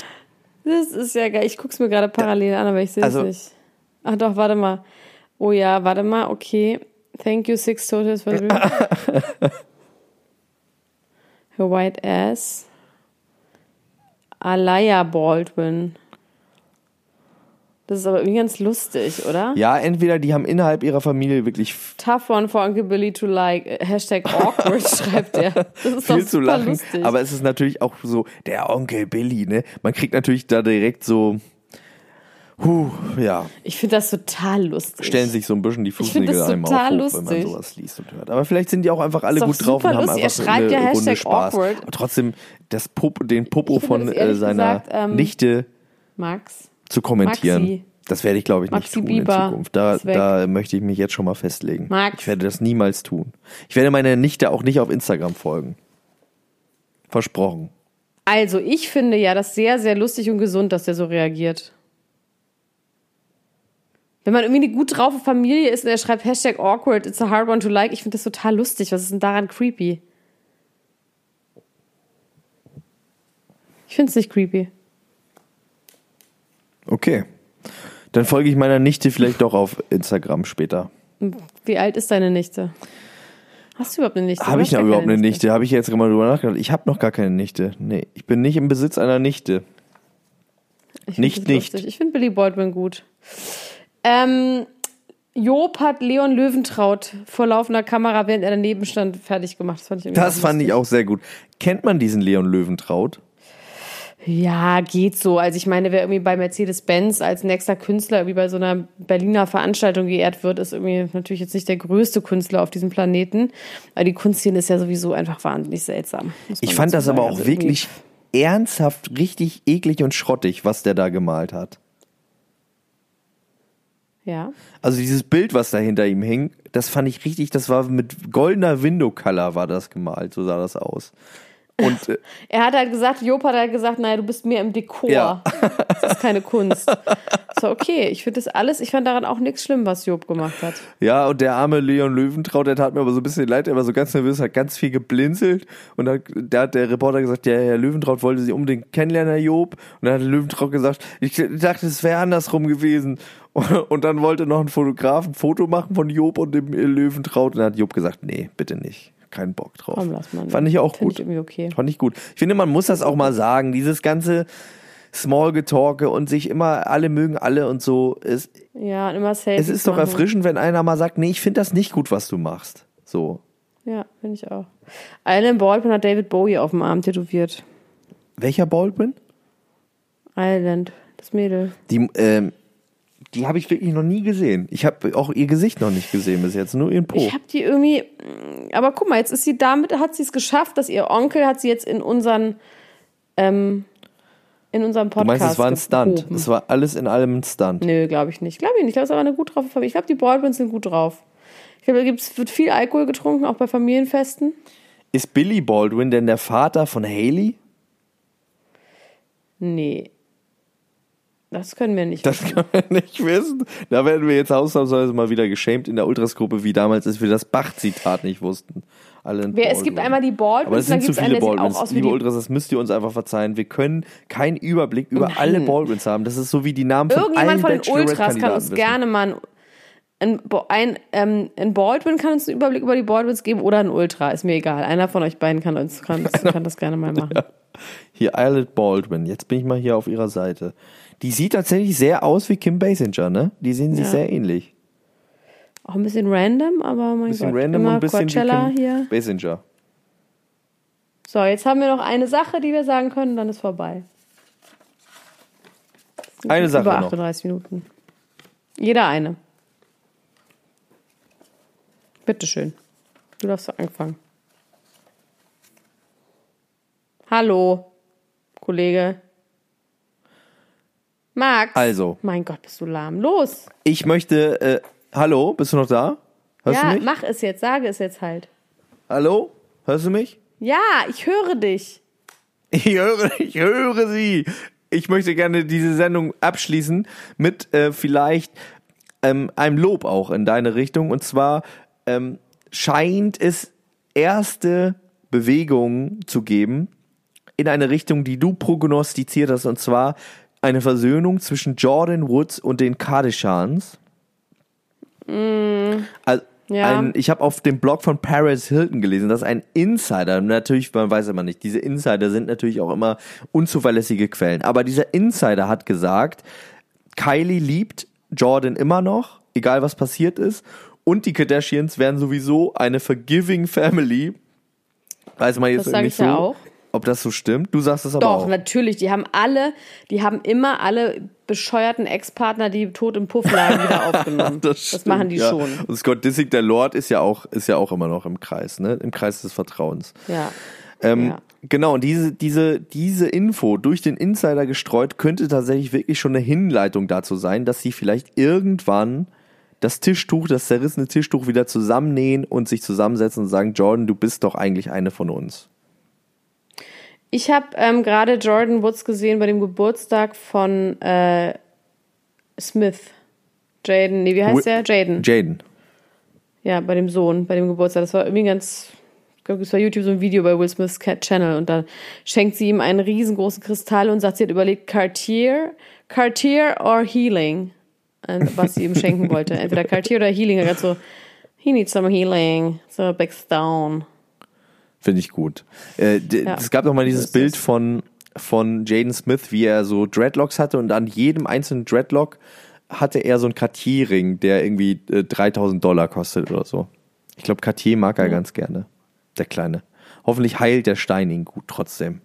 A: Das ist ja geil. Ich guck's mir gerade parallel an, aber ich sehe es
B: Also-
A: nicht. Ach doch, warte mal. Oh ja, warte mal, okay. Thank you, Six Totals for three. Her white ass. Alaya Baldwin. Das ist aber irgendwie ganz lustig, oder?
B: ja, entweder die haben innerhalb ihrer Familie wirklich
A: Tough one for Uncle Billy to like. Äh, Hashtag awkward, schreibt er. Das ist doch
B: viel zu
A: super
B: lachen,
A: lustig.
B: aber es ist natürlich auch so, der Onkel Billy, ne? Man kriegt natürlich da direkt so, huh, ja,
A: ich finde das total lustig.
B: stellen sich so ein bisschen die Fußnägel
A: total
B: hoch, wenn man sowas liest und hört. Aber vielleicht sind die auch einfach alle
A: doch
B: gut drauf und haben
A: lustig.
B: einfach
A: Er schreibt
B: eine
A: ja
B: Runde
A: Hashtag
B: Spaß.
A: awkward.
B: Aber trotzdem das Popo, den Popo von äh, seiner
A: gesagt, ähm,
B: Nichte
A: Max.
B: Zu kommentieren.
A: Maxi.
B: Das werde ich, glaube ich, nicht
A: Maxi
B: tun
A: Bieber
B: in Zukunft. Da, da möchte ich mich jetzt schon mal festlegen.
A: Max.
B: Ich werde das niemals tun. Ich werde meiner Nichte auch nicht auf Instagram folgen. Versprochen.
A: Also, ich finde ja das sehr, sehr lustig und gesund, dass der so reagiert. Wenn man irgendwie eine gut drauf Familie ist und er schreibt Hashtag awkward, it's a hard one to like, ich finde das total lustig. Was ist denn daran creepy? Ich finde es nicht creepy.
B: Okay. Dann folge ich meiner Nichte vielleicht doch auf Instagram später.
A: Wie alt ist deine Nichte? Hast du überhaupt eine Nichte?
B: Habe ich noch überhaupt eine Nichte? Habe ich jetzt mal drüber nachgedacht. Ich habe noch gar keine Nichte. Nee, ich bin nicht im Besitz einer Nichte.
A: Ich
B: Nicht, nicht.
A: Ich finde Billy Baldwin gut. Ähm, Job hat Leon Löwentraut vor laufender Kamera, während er daneben stand, fertig gemacht. Das fand ich,
B: Das fand ich auch sehr gut. Kennt man diesen Leon Löwentraut?
A: Ja, geht so. Also ich meine, wer irgendwie bei Mercedes-Benz als nächster Künstler irgendwie bei so einer Berliner Veranstaltung geehrt wird, ist irgendwie natürlich jetzt nicht der größte Künstler auf diesem Planeten. Aber die Kunstszene ist ja sowieso einfach wahnsinnig seltsam.
B: Ich fand das aber
A: sagen.
B: auch
A: Also
B: wirklich ernsthaft richtig eklig und schrottig, was der da gemalt hat.
A: Ja.
B: Also dieses Bild, was da hinter ihm hing, das fand ich richtig, das war mit goldener Window Color war das gemalt, so sah das aus. Und äh,
A: Er hat halt gesagt, Job hat halt gesagt, naja, du bist mehr im Dekor.
B: Ja.
A: Das ist keine Kunst. So, okay, ich finde das alles, ich fand daran auch nichts schlimm, was Job gemacht hat.
B: ja, und der arme Leon Löwentraut, der tat mir aber so ein bisschen leid, er war so ganz nervös, hat ganz viel geblinzelt und dann da hat der Reporter gesagt, ja, Herr Löwentraut wollte sie unbedingt kennenlernen, Herr Job. Und dann hat Löwentraut gesagt, ich dachte, es wäre andersrum gewesen. Und dann wollte noch ein Fotograf ein Foto machen von Job und dem Löwentraut und dann hat Job gesagt, nee, bitte nicht. Kein Bock drauf.
A: Komm, lass mal.
B: Fand ich auch
A: Find
B: gut.
A: ich irgendwie okay.
B: Fand ich gut. Ich finde, man muss das auch mal sagen. Dieses ganze Small-Getalke und sich immer, alle mögen alle und so. Es,
A: Ja, und immer Selfies
B: es ist doch
A: machen.
B: erfrischend, wenn einer mal sagt, nee, ich finde das nicht gut, was du machst. So.
A: Ja, finde ich auch. Alan Baldwin hat David Bowie auf dem Arm tätowiert.
B: Welcher Baldwin?
A: Island, das Mädel.
B: Die, ähm, Die habe ich wirklich noch nie gesehen. Ich habe auch ihr Gesicht noch nicht gesehen bis jetzt, nur ihren Po.
A: Ich habe die irgendwie, aber guck mal, jetzt ist sie damit, hat sie es geschafft, dass ihr Onkel hat sie jetzt in unseren, ähm, in unserem
B: Du
A: Podcast
B: meinst, es war ein Stunt. Es war alles in allem ein Stunt.
A: Nö, glaube ich nicht. Glaube ich nicht. Ich glaube, es ist aber eine gut drauf. Ich glaube, die Baldwins sind gut drauf. Ich glaube, da gibt's, wird viel Alkohol getrunken, auch bei Familienfesten.
B: Ist Billy Baldwin denn der Vater von Haley?
A: Nee. Das können wir nicht.
B: Das kann man nicht wissen. Da werden wir jetzt ausnahmsweise mal wieder geschämt in der Ultras-Gruppe, wie damals, als wir das Bach-Zitat nicht wussten. Alle
A: Wer, es gibt einmal die Baldwins,
B: Aber es
A: dann
B: sind zu viele Baldwins.
A: auch aus wie
B: Liebe
A: die
B: Ultras, das müsst ihr uns einfach verzeihen. Wir können keinen Überblick über
A: Nein.
B: alle Baldwins haben. Das ist so wie die Namen von
A: Irgendjemand von den Ultras kann uns
B: wissen.
A: gerne mal ein, ein, ähm, ein Baldwin kann uns einen Überblick über die Baldwins geben oder ein Ultra, ist mir egal. Einer von euch beiden kann uns kann, kann das gerne mal machen.
B: Hier, Islet Baldwin. Jetzt bin ich mal hier auf ihrer Seite. Die sieht tatsächlich sehr aus wie Kim Basinger, ne? Die sehen sich
A: Ja.
B: sehr ähnlich.
A: Auch ein bisschen random, aber mein
B: Bisschen
A: Gott.
B: random
A: immer
B: und ein bisschen
A: Coachella
B: wie Kim
A: hier.
B: Basinger.
A: So, jetzt haben wir noch eine Sache, die wir sagen können, dann ist vorbei.
B: Eine Sache
A: Über
B: noch.
A: 38 Minuten. Jeder eine. Bitteschön. Du darfst anfangen. Hallo, Kollege. Max.
B: Also.
A: Mein Gott, bist du lahm. Los.
B: Ich möchte, äh, hallo, bist du noch da? Hörst
A: ja,
B: du mich?
A: mach es jetzt, sage es jetzt halt.
B: Hallo? Hörst du mich?
A: Ja, ich höre dich.
B: Ich höre, ich höre sie. Ich möchte gerne diese Sendung abschließen mit äh, vielleicht ähm, einem Lob auch in deine Richtung. Und zwar ähm, scheint es erste Bewegungen zu geben in eine Richtung, die du prognostiziert hast. Und zwar eine Versöhnung zwischen Jordan Woods und den Kardashians. Also,
A: Ja.
B: ein, ich habe auf dem Blog von Paris Hilton gelesen, dass ein Insider, natürlich, man weiß immer nicht, diese Insider sind natürlich auch immer unzuverlässige Quellen, aber dieser Insider hat gesagt, Kylie liebt Jordan immer noch, egal was passiert ist, und die Kardashians wären sowieso eine forgiving Family. Weiß man jetzt
A: Das sag
B: nicht
A: ich
B: so,
A: ja auch.
B: Ob das so stimmt. Du sagst es aber
A: Doch,
B: auch.
A: natürlich. Die haben alle, die haben immer alle bescheuerten Ex-Partner, die tot im Puff lagen, wieder aufgenommen. das
B: stimmt,
A: machen die
B: ja.
A: schon.
B: Und Scott Disick, der Lord, ist ja auch, ist ja auch immer noch im Kreis, ne? Im Kreis des Vertrauens.
A: Ja.
B: Ähm,
A: Ja.
B: Genau, und diese, diese, diese Info durch den Insider gestreut könnte tatsächlich wirklich schon eine Hinleitung dazu sein, dass sie vielleicht irgendwann das Tischtuch, das zerrissene Tischtuch wieder zusammennähen und sich zusammensetzen und sagen, Jordan, du bist doch eigentlich eine von uns.
A: Ich habe ähm, gerade Jordan Woods gesehen bei dem Geburtstag von äh, Smith. Jaden, nee, wie heißt
B: Wi-
A: der? Jaden.
B: Jaden.
A: Ja, bei dem Sohn, bei dem Geburtstag. Das war irgendwie ganz, ich glaube, es war YouTube so ein Video bei Will Smiths Channel und da schenkt sie ihm einen riesengroßen Kristall und sagt, sie hat überlegt, Cartier, Cartier or Healing, was sie ihm schenken wollte. Entweder Cartier oder Healing. Er hat so, he needs some healing, so big stone.
B: Finde ich gut. Äh,
A: Ja,
B: es gab noch mal dieses Bild von, von Jaden Smith, wie er so Dreadlocks hatte und an jedem einzelnen Dreadlock hatte er so einen Cartier-Ring, der irgendwie äh, 3000 Dollar kostet oder so. Ich glaube, Cartier mag er ganz gerne. Der Kleine. Hoffentlich heilt der Stein ihn gut trotzdem.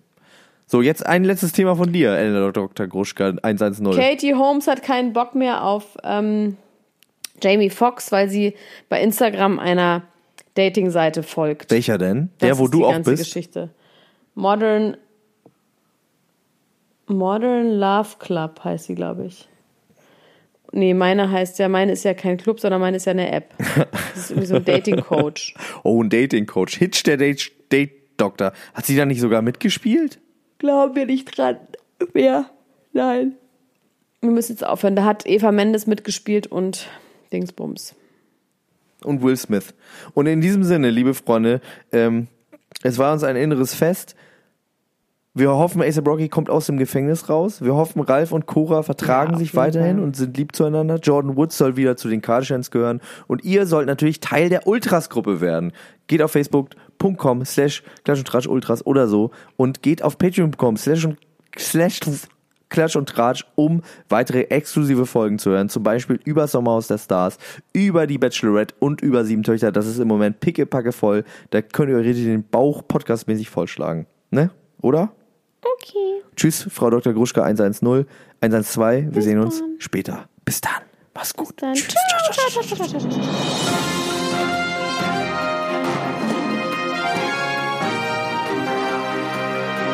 B: So, jetzt ein letztes Thema von dir, Dr. Gruschka 110.
A: Katie Holmes hat keinen Bock mehr auf ähm, Jamie Foxx, weil sie bei Instagram einer Dating-Seite folgt.
B: Welcher denn?
A: Das
B: Der, wo
A: ist
B: du
A: die
B: auch
A: ganze
B: bist?
A: Geschichte. Modern Modern Love Club heißt sie, glaube ich. Nee, meine heißt ja, meine ist ja kein Club, sondern meine ist ja eine App. Das ist irgendwie so ein Dating-Coach.
B: Oh, ein Dating-Coach. Hitch, der Date- Date-Doktor. Hat sie da nicht sogar mitgespielt?
A: Glauben wir nicht dran. Wer? Nein. Wir müssen jetzt aufhören. Da hat Eva Mendes mitgespielt und Dingsbums.
B: Und Will Smith. Und in diesem Sinne, liebe Freunde, ähm, es war uns ein inneres Fest. Wir hoffen, Ace Rocky kommt aus dem Gefängnis raus. Wir hoffen, Ralf und Cora vertragen
A: Ja,
B: sich weiterhin
A: Fall.
B: und sind lieb zueinander. Jordan Woods soll wieder zu den Kardashians gehören. Und ihr sollt natürlich Teil der Ultras-Gruppe werden. Geht auf facebook.com slash Klatsch und Tratsch Ultras oder so und geht auf patreon.com slash und slash Klatsch und Tratsch, um weitere exklusive Folgen zu hören. Zum Beispiel über Sommerhaus der Stars, über die Bachelorette und über Sieben Töchter. Das ist im Moment pickepacke voll. Da könnt ihr euch richtig den Bauch podcastmäßig vollschlagen. Ne? Oder?
A: Okay.
B: Tschüss, Frau Dr. Gruschka 110, 112. Wir sehen uns
A: dann.
B: später. Bis dann. Mach's gut.
A: Dann
B: Tschüss.
A: ciao, ciao, ciao, ciao, ciao,